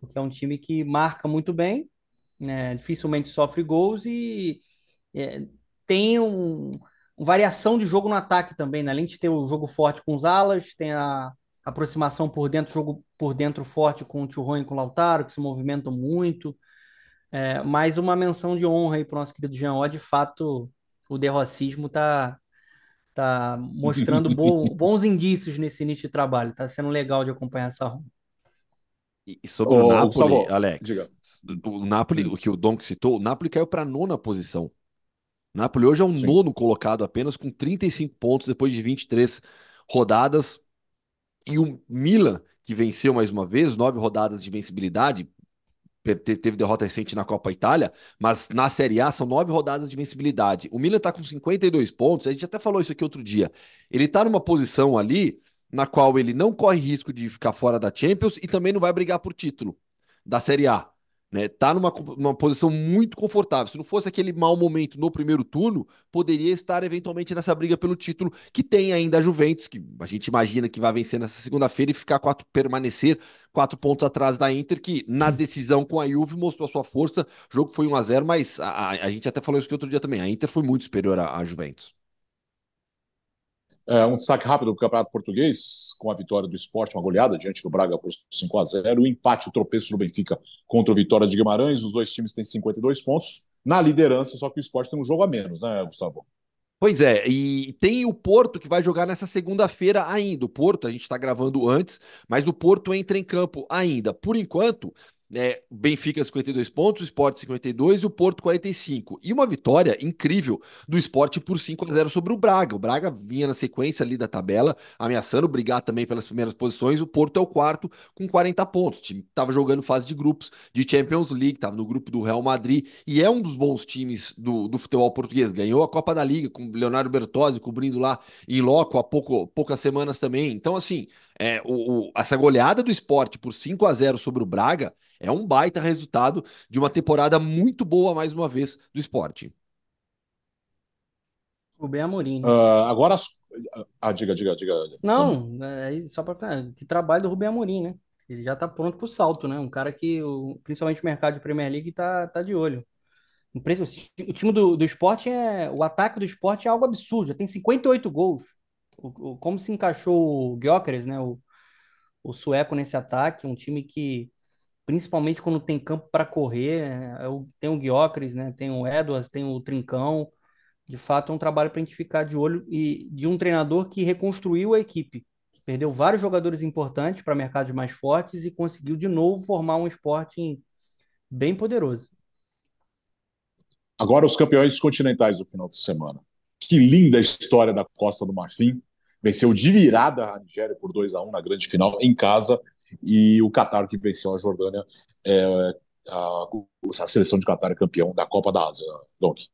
porque é um time que marca muito bem, né, dificilmente sofre gols e é, tem um, uma variação de jogo no ataque também, né? Além de ter o jogo forte com os alas, tem a aproximação por dentro, jogo por dentro forte com o Thuram e com o Lautaro, que se movimentam muito. É, mais uma menção de honra aí para o nosso querido Jean de fato, o derrocismo está tá mostrando bo bons indícios nesse início de trabalho. Está sendo legal de acompanhar essa Roma. E sobre Ô, o Napoli, Gustavo, Alex, diga. o Napoli, o que o Donk citou, o Napoli caiu para a nona posição. O Napoli hoje é um Sim. nono colocado apenas com 35 pontos depois de 23 rodadas. E o Milan, que venceu mais uma vez, nove rodadas de vencibilidade, teve derrota recente na Copa Itália, mas na Série A são nove rodadas de vencibilidade. O Milan tá com 52 pontos, a gente até falou isso aqui outro dia. Ele tá numa posição ali na qual ele não corre risco de ficar fora da Champions e também não vai brigar por título da Série A. né? Tá numa, numa posição muito confortável. Se não fosse aquele mau momento no primeiro turno, poderia estar eventualmente nessa briga pelo título que tem ainda a Juventus, que a gente imagina que vai vencer nessa segunda-feira e ficar quatro, permanecer quatro pontos atrás da Inter, que na decisão com a Juve mostrou a sua força. O jogo foi 1 a 0 mas a, a, gente até falou isso aqui outro dia também. A Inter foi muito superior à Juventus. É, um destaque rápido do Campeonato Português, com a vitória do esporte, uma goleada diante do Braga por 5 a 0 o empate, o tropeço do Benfica contra o Vitória de Guimarães. Os dois times têm 52 pontos na liderança, só que o esporte tem um jogo a menos, né, Gustavo? Pois é, e tem o Porto que vai jogar nessa segunda-feira ainda. O Porto, a gente está gravando antes, mas o Porto entra em campo ainda. Por enquanto, é, Benfica 52 pontos, o Sport 52 e o Porto 45. E uma vitória incrível do Sport por 5 a 0 sobre o Braga. O Braga vinha na sequência ali da tabela, ameaçando brigar também pelas primeiras posições. O Porto é o quarto com 40 pontos. O time estava jogando fase de grupos de Champions League, estava no grupo do Real Madrid e é um dos bons times do, do futebol português. Ganhou a Copa da Liga com Leonardo Bertozzi cobrindo lá em loco há pouco, poucas semanas também. Então, assim, é, o, o, essa goleada do esporte por 5 a 0 sobre o Braga é um baita resultado de uma temporada muito boa, mais uma vez, do esporte. Rubem Amorim. Né? Uh, agora. Ah, diga, diga, diga. Não, é só para que trabalho do Rubem Amorim, né? Ele já está pronto para o salto, né? Um cara que, principalmente o mercado de Premier League, está tá de olho. O time do, do esporte é. O ataque do esporte é algo absurdo, já tem 58 gols. O, o, como se encaixou o Gyökeres, né? O, o sueco nesse ataque, um time que principalmente quando tem campo para correr. É, tem o Guiocres, né? Tem o Edwards, tem o Trincão. De fato, é um trabalho para a gente ficar de olho e de um treinador que reconstruiu a equipe, perdeu vários jogadores importantes para mercados mais fortes e conseguiu de novo formar um esporte bem poderoso. Agora os campeões continentais do final de semana. Que linda história da Costa do Marfim. Venceu de virada a Nigéria por 2 a 1 na grande final em casa e o Qatar que venceu a Jordânia, é, a, a seleção de Qatar é campeão da Copa da Ásia, Donk.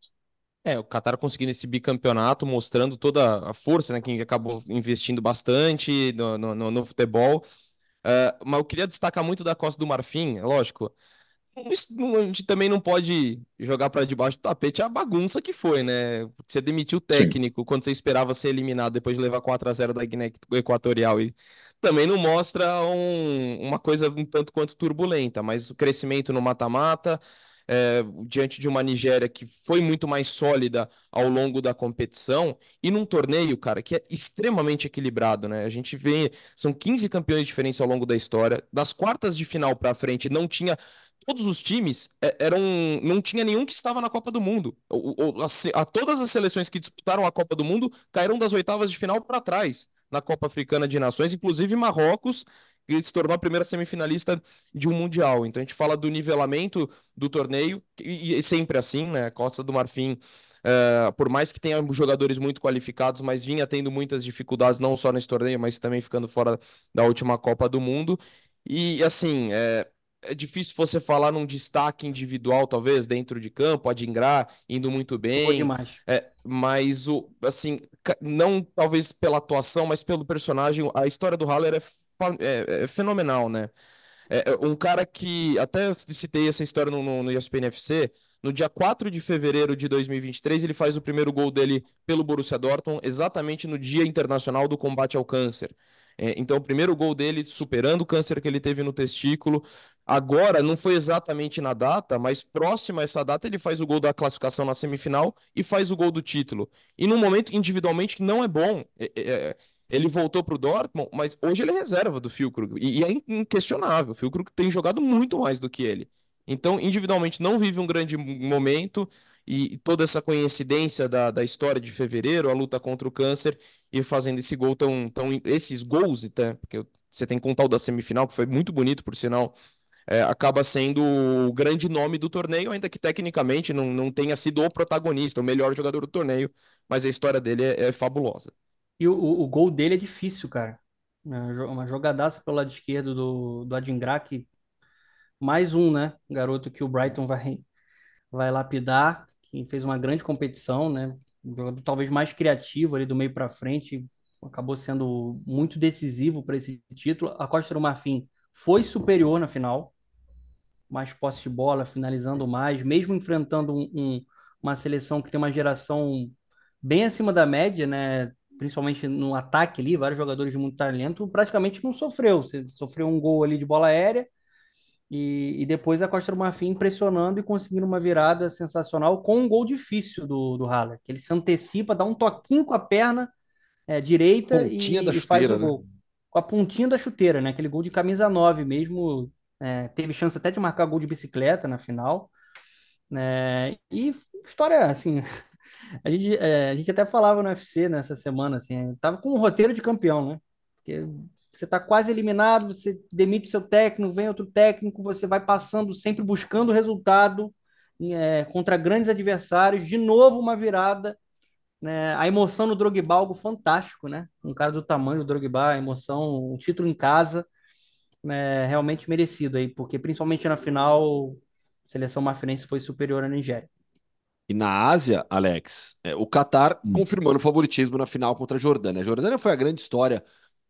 É, o Qatar conseguindo esse bicampeonato, mostrando toda a força, né, que acabou investindo bastante no, no, no futebol. Uh, mas eu queria destacar muito da Costa do Marfim, lógico. A gente também não pode jogar para debaixo do tapete a bagunça que foi, né? Você demitiu o técnico Sim. quando você esperava ser eliminado depois de levar 4 a 0 da Guiné Equatorial e também não mostra um, uma coisa um tanto quanto turbulenta, mas o crescimento no mata-mata, é, diante de uma Nigéria que foi muito mais sólida ao longo da competição, e num torneio, cara, que é extremamente equilibrado, né? A gente vê, são 15 campeões diferentes ao longo da história, das quartas de final para frente não tinha todos os times é, eram não tinha nenhum que estava na Copa do Mundo. A, a, todas as seleções que disputaram a Copa do Mundo caíram das oitavas de final para trás na Copa Africana de Nações, inclusive Marrocos, que se tornou a primeira semifinalista de um Mundial. Então a gente fala do nivelamento do torneio, e, e sempre assim, né? Costa do Marfim, uh, por mais que tenha jogadores muito qualificados, mas vinha tendo muitas dificuldades, não só nesse torneio, mas também ficando fora da última Copa do Mundo. E assim, é, é difícil você falar num destaque individual, talvez, dentro de campo, a Dingra indo muito bem. demais. É, mas o, assim, não talvez pela atuação, mas pelo personagem, a história do Haller é, é, é fenomenal, né? É, é, um cara que, até citei essa história no, no, no ESPN FC, no dia 4 de fevereiro de 2023, ele faz o primeiro gol dele pelo Borussia Dortmund, exatamente no Dia Internacional do Combate ao Câncer. É, então, o primeiro gol dele superando o câncer que ele teve no testículo. Agora, não foi exatamente na data, mas próximo a essa data, ele faz o gol da classificação na semifinal e faz o gol do título. E num momento individualmente que não é bom. É, é, é ele voltou para o Dortmund, mas hoje ele é reserva do Füllkrug. E, e é inquestionável. O Füllkrug tem jogado muito mais do que ele. Então, individualmente, não vive um grande momento e toda essa coincidência da, da história de fevereiro, a luta contra o câncer e fazendo esse gol tão, tão esses gols, até, porque você tem que contar o da semifinal, que foi muito bonito, por sinal, é, acaba sendo o grande nome do torneio, ainda que tecnicamente não, não tenha sido o protagonista, o melhor jogador do torneio, mas a história dele é, é fabulosa. E o, o, gol dele é difícil, cara. É uma jogadaça pelo lado esquerdo do, do Adingra, que mais um, né? Garoto que o Brighton vai, vai lapidar que fez uma grande competição, né? Um jogador talvez mais criativo ali do meio para frente, acabou sendo muito decisivo para esse título. A Costa do Marfim foi superior na final, mais posse de bola, finalizando mais, mesmo enfrentando um, um, uma seleção que tem uma geração bem acima da média, né? Principalmente no ataque ali, vários jogadores de muito talento, praticamente não sofreu. Você sofreu um gol ali de bola aérea e, e depois a Costa do Marfim impressionando e conseguindo uma virada sensacional com um gol difícil do, do Haller, que ele se antecipa, dá um toquinho com a perna é, direita e, e, faz o gol. Né? Com a pontinha da chuteira, né? Aquele gol de camisa 9 mesmo. É, teve chance até de marcar gol de bicicleta na final. É, e história, assim, a gente, é, a gente até falava no UFC nessa semana, assim, tava com um roteiro de campeão, né? Porque você está quase eliminado, você demite o seu técnico, vem outro técnico, você vai passando, sempre buscando resultado é, contra grandes adversários, de novo uma virada. Né? A emoção no Drogba, algo fantástico, né? Um cara do tamanho do Drogba, a emoção, um título em casa, né? realmente merecido aí, porque principalmente na final, seleção marfinense foi superior à Nigéria. E na Ásia, Alex, é, o Qatar confirmando o favoritismo na final contra a Jordânia. A Jordânia foi a grande história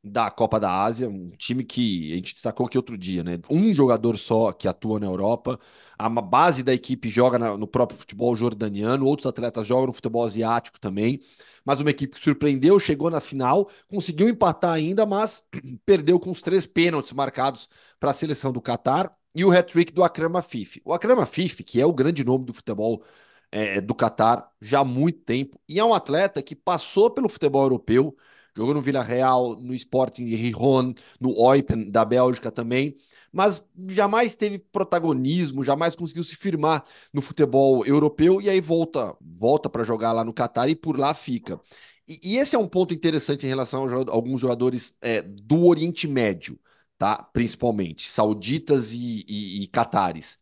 da Copa da Ásia, um time que a gente destacou aqui outro dia, né? Um jogador só que atua na Europa, a base da equipe joga na, no próprio futebol jordaniano, outros atletas jogam no futebol asiático também, mas uma equipe que surpreendeu, chegou na final, conseguiu empatar ainda, mas perdeu com os três pênaltis marcados para a seleção do Catar e o hat-trick do Akram Afif. O Akram Afif, que é o grande nome do futebol é, do Catar já há muito tempo, e é um atleta que passou pelo futebol europeu, jogou no Villarreal, no Sporting de Rijon, no Eupen da Bélgica também, mas jamais teve protagonismo, jamais conseguiu se firmar no futebol europeu e aí volta, volta para jogar lá no Catar e por lá fica. E, e, esse é um ponto interessante em relação a alguns jogadores é, do Oriente Médio, tá? Principalmente sauditas e, e, e catares.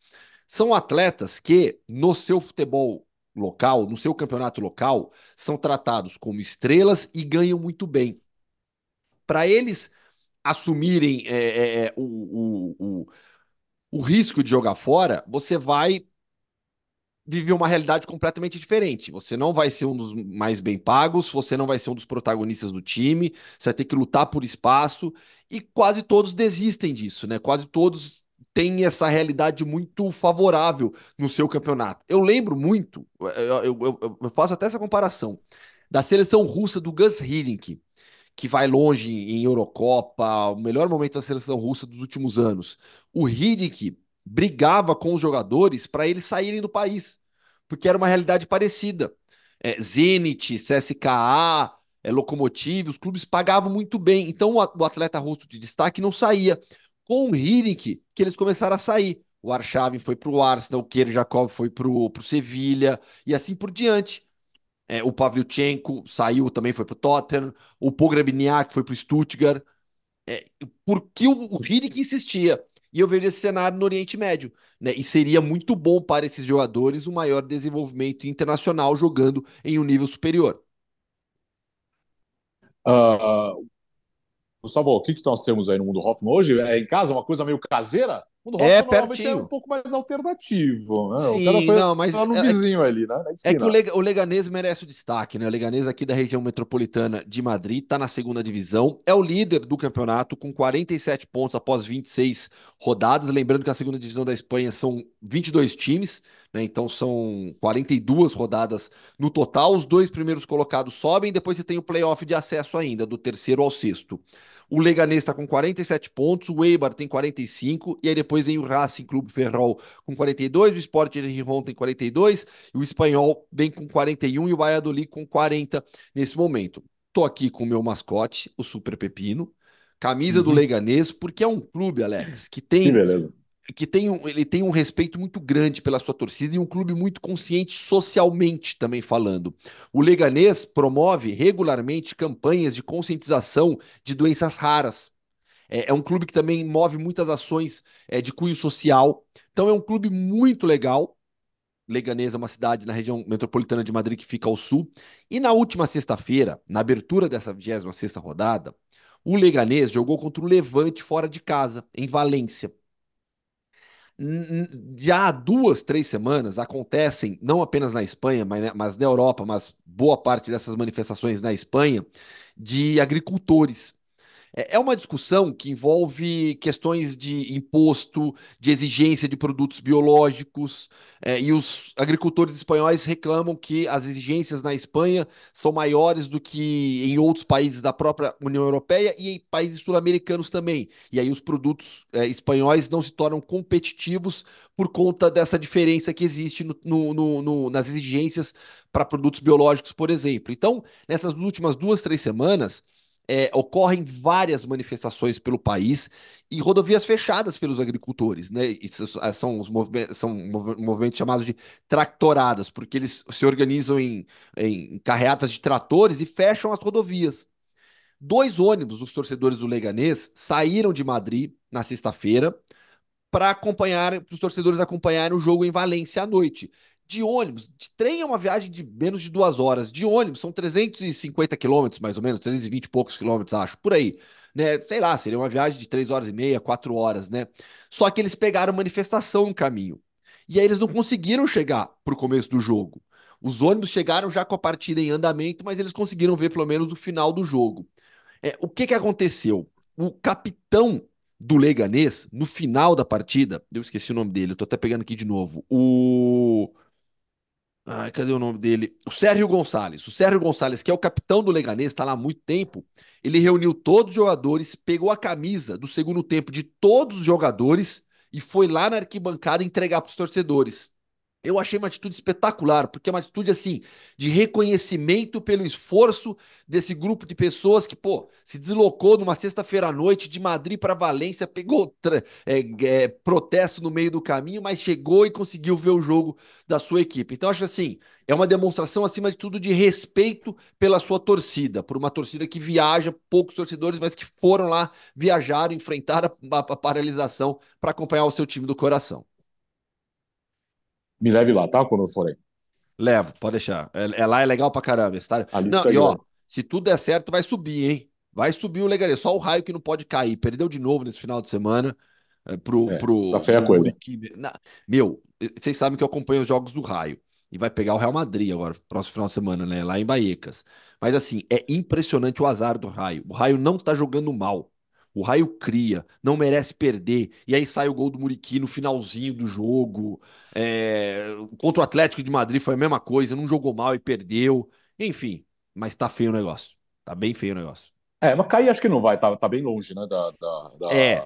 São atletas que no seu futebol local, no seu campeonato local, são tratados como estrelas e ganham muito bem. Para eles assumirem é, é, é, o, o, o, o risco de jogar fora, você vai viver uma realidade completamente diferente. Você não vai ser um dos mais bem pagos, você não vai ser um dos protagonistas do time, você vai ter que lutar por espaço e quase todos desistem disso, né? Quase todos tem essa realidade muito favorável no seu campeonato. Eu lembro muito, eu, eu, eu faço até essa comparação, da seleção russa do Gus Hiddink, que vai longe em Eurocopa, o melhor momento da seleção russa dos últimos anos. O Hiddink brigava com os jogadores para eles saírem do país, porque era uma realidade parecida. É, Zenit, CSKA, é, Lokomotiv, os clubes pagavam muito bem, então o atleta russo de destaque não saía com o Hiddink que eles começaram a sair. O Arshavin foi para o Arsenal, o Kerjakov foi para o Sevilha e assim por diante. É, o Pavlyuchenko saiu, também foi para o Tottenham. O Pogrebniak foi para o Stuttgart. É, porque o, o insistia. E eu vejo esse cenário no Oriente Médio. Né? E seria muito bom para esses jogadores o maior desenvolvimento internacional jogando em um nível superior. Uh, Gustavo, o que, que nós temos aí no mundo Hoffman hoje? É em casa, uma coisa meio caseira? O mundo é, pertinho. é um pouco mais alternativo. Né? Sim, o cara foi não, mas no é, vizinho ali, né? É que o, Leg o Leganês merece o destaque, né? O Leganês aqui da região metropolitana de Madrid está na segunda divisão, é o líder do campeonato com 47 pontos após 26 rodadas. Lembrando que a segunda divisão da Espanha são 22 times, né? Então são 42 rodadas no total. Os dois primeiros colocados sobem, depois você tem o playoff de acesso ainda, do terceiro ao sexto. O Leganês está com 47 pontos, o Eibar tem 45, e aí depois vem o Racing Clube Ferrol com 42, o Sport de Rijon tem 42, e o Espanhol vem com 41 e o Valladolid com 40 nesse momento. Tô aqui com o meu mascote, o Super Pepino, camisa uhum. do Leganês, porque é um clube, Alex, que tem que beleza que tem um, ele tem um respeito muito grande pela sua torcida e um clube muito consciente socialmente também falando. O Leganês promove regularmente campanhas de conscientização de doenças raras. É, é um clube que também move muitas ações é, de cunho social. Então é um clube muito legal. Leganês é uma cidade na região metropolitana de Madrid que fica ao sul. E na última sexta-feira, na abertura dessa 26 rodada, o Leganês jogou contra o Levante fora de casa, em Valência já há duas, três semanas acontecem, não apenas na Espanha, mas, né, mas na Europa, mas boa parte dessas manifestações na Espanha, de agricultores. É, é uma discussão que envolve questões de imposto, de exigência de produtos biológicos, é, e os agricultores espanhóis reclamam que as exigências na Espanha são maiores do que em outros países da própria União Europeia e em países sul-americanos também. E aí os produtos é, espanhóis não se tornam competitivos por conta dessa diferença que existe no, no, no, nas exigências para produtos biológicos, por exemplo. Então, nessas últimas duas, três semanas é, ocorrem várias manifestações pelo país e rodovias fechadas pelos agricultores, né? Isso são os movimentos, são movimentos chamados de tractoradas, porque eles se organizam em, em carreatas de tratores e fecham as rodovias. Dois ônibus dos torcedores do Leganês saíram de Madrid na sexta-feira para acompanhar, para os torcedores acompanharem o jogo em Valência à noite de ônibus. De trem é uma viagem de menos de duas horas. De ônibus são 350 quilômetros, mais ou menos, 320 e poucos quilômetros, acho, por aí. Né? Sei lá, seria uma viagem de três horas e meia, quatro horas, né? Só que eles pegaram manifestação no caminho. E aí eles não conseguiram chegar pro começo do jogo. Os ônibus chegaram já com a partida em andamento, mas eles conseguiram ver pelo menos o final do jogo. É, o que, que aconteceu? O capitão do Leganês, no final da partida, eu esqueci o nome dele, eu tô até pegando aqui de novo. O Ai, cadê o nome dele? O Sérgio Gonçalves. O Sérgio Gonçalves, que é o capitão do Leganês, está lá há muito tempo. Ele reuniu todos os jogadores, pegou a camisa do segundo tempo de todos os jogadores e foi lá na arquibancada entregar para os torcedores. Eu achei uma atitude espetacular, porque é uma atitude assim de reconhecimento pelo esforço desse grupo de pessoas que, pô, se deslocou numa sexta-feira à noite de Madrid para Valência, pegou é, é, protesto no meio do caminho, mas chegou e conseguiu ver o jogo da sua equipe. Então, acho assim, é uma demonstração, acima de tudo, de respeito pela sua torcida, por uma torcida que viaja, poucos torcedores, mas que foram lá, viajaram, enfrentaram a, a, a paralisação para acompanhar o seu time do coração. Me leve lá, tá? Quando eu for aí. Levo, pode deixar. É, é lá é legal pra caramba, tá? Não, e ó, se tudo der certo, vai subir, hein? Vai subir o legal. Só o raio que não pode cair. Perdeu de novo nesse final de semana. É, pro, é, pro, tá feia a coisa. Meu, vocês sabem que eu acompanho os jogos do raio. E vai pegar o Real Madrid agora, próximo final de semana, né? Lá em Baecas. Mas assim, é impressionante o azar do raio. O raio não tá jogando mal. O Raio cria, não merece perder. E aí sai o gol do Muriqui no finalzinho do jogo. É... Contra o Atlético de Madrid foi a mesma coisa, não jogou mal e perdeu. Enfim, mas tá feio o negócio. Tá bem feio o negócio. É, mas cair acho que não vai, tá, tá bem longe, né? Da, da, da... É.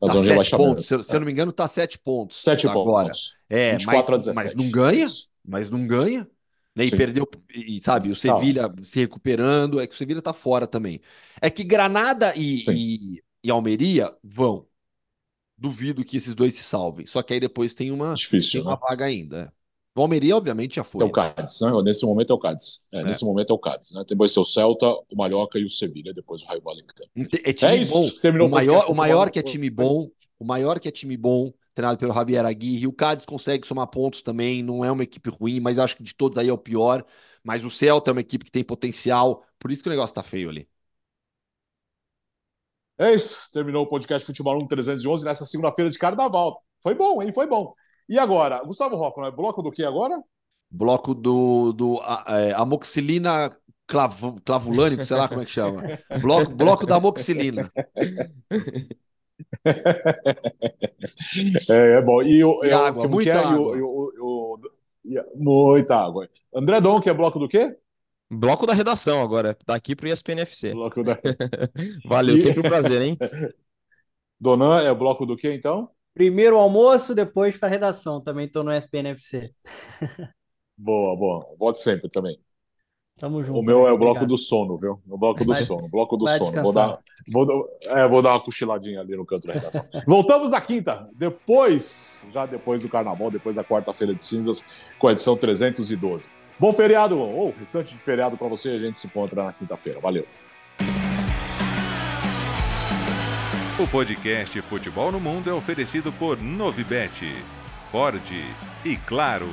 Tá sete pontos. Se, se eu não me engano, tá sete pontos. Sete agora. pontos. É, mas, mas não ganha. Mas não ganha. Né? E Sim. perdeu, e sabe, o Sevilha se recuperando, é que o Sevilha tá fora também. É que Granada e, e, e, Almeria vão. Duvido que esses dois se salvem. Só que aí depois tem uma, Difícil, tem uma né? vaga ainda. O Almeria, obviamente, já foi. É o Cádiz, né? Nesse momento é o Cádiz. É, é. Nesse momento é o Cádiz, né? Depois o Celta, o Mallorca e o Sevilha, depois o Raio Vallecano. É, time é isso. Bom. Terminou o maior, o maior que é time bom, o maior que é time bom treinado pelo Javier Aguirre. O Cádiz consegue somar pontos também, não é uma equipe ruim, mas acho que de todos aí é o pior. Mas o Celta é uma equipe que tem potencial, por isso que o negócio tá feio ali. É isso, terminou o podcast Futebol 1 311 nessa segunda-feira de carnaval. Foi bom, hein? Foi bom. E agora, Gustavo Hoffman, é bloco do que agora? Bloco do, do é, amoxilina clav, clavulânico, sei lá como é que chama. Bloco, bloco da amoxilina. é, é, bom. E, o, e água, muita é? água. O, muita água. André Dom, que é bloco do quê? Bloco da redação agora, daqui pro ESPN FC. Bloco da... Valeu, sempre um prazer, hein? Donan é o bloco do quê, então? Primeiro almoço, depois para redação. Também estou no ESPN FC. boa, boa. Volte sempre também. Tamo junto. O meu é o bloco do sono, viu? O bloco do vai, sono, bloco do sono. Vou dar, vou, é, vou dar uma cochiladinha ali no canto da redação. Voltamos na quinta, depois, já depois do carnaval, depois da quarta-feira de cinzas, com a edição 312. Bom feriado, ou restante de feriado para você. A gente se encontra na quinta-feira. Valeu. O podcast Futebol no Mundo é oferecido por Novibet, Ford e Claro.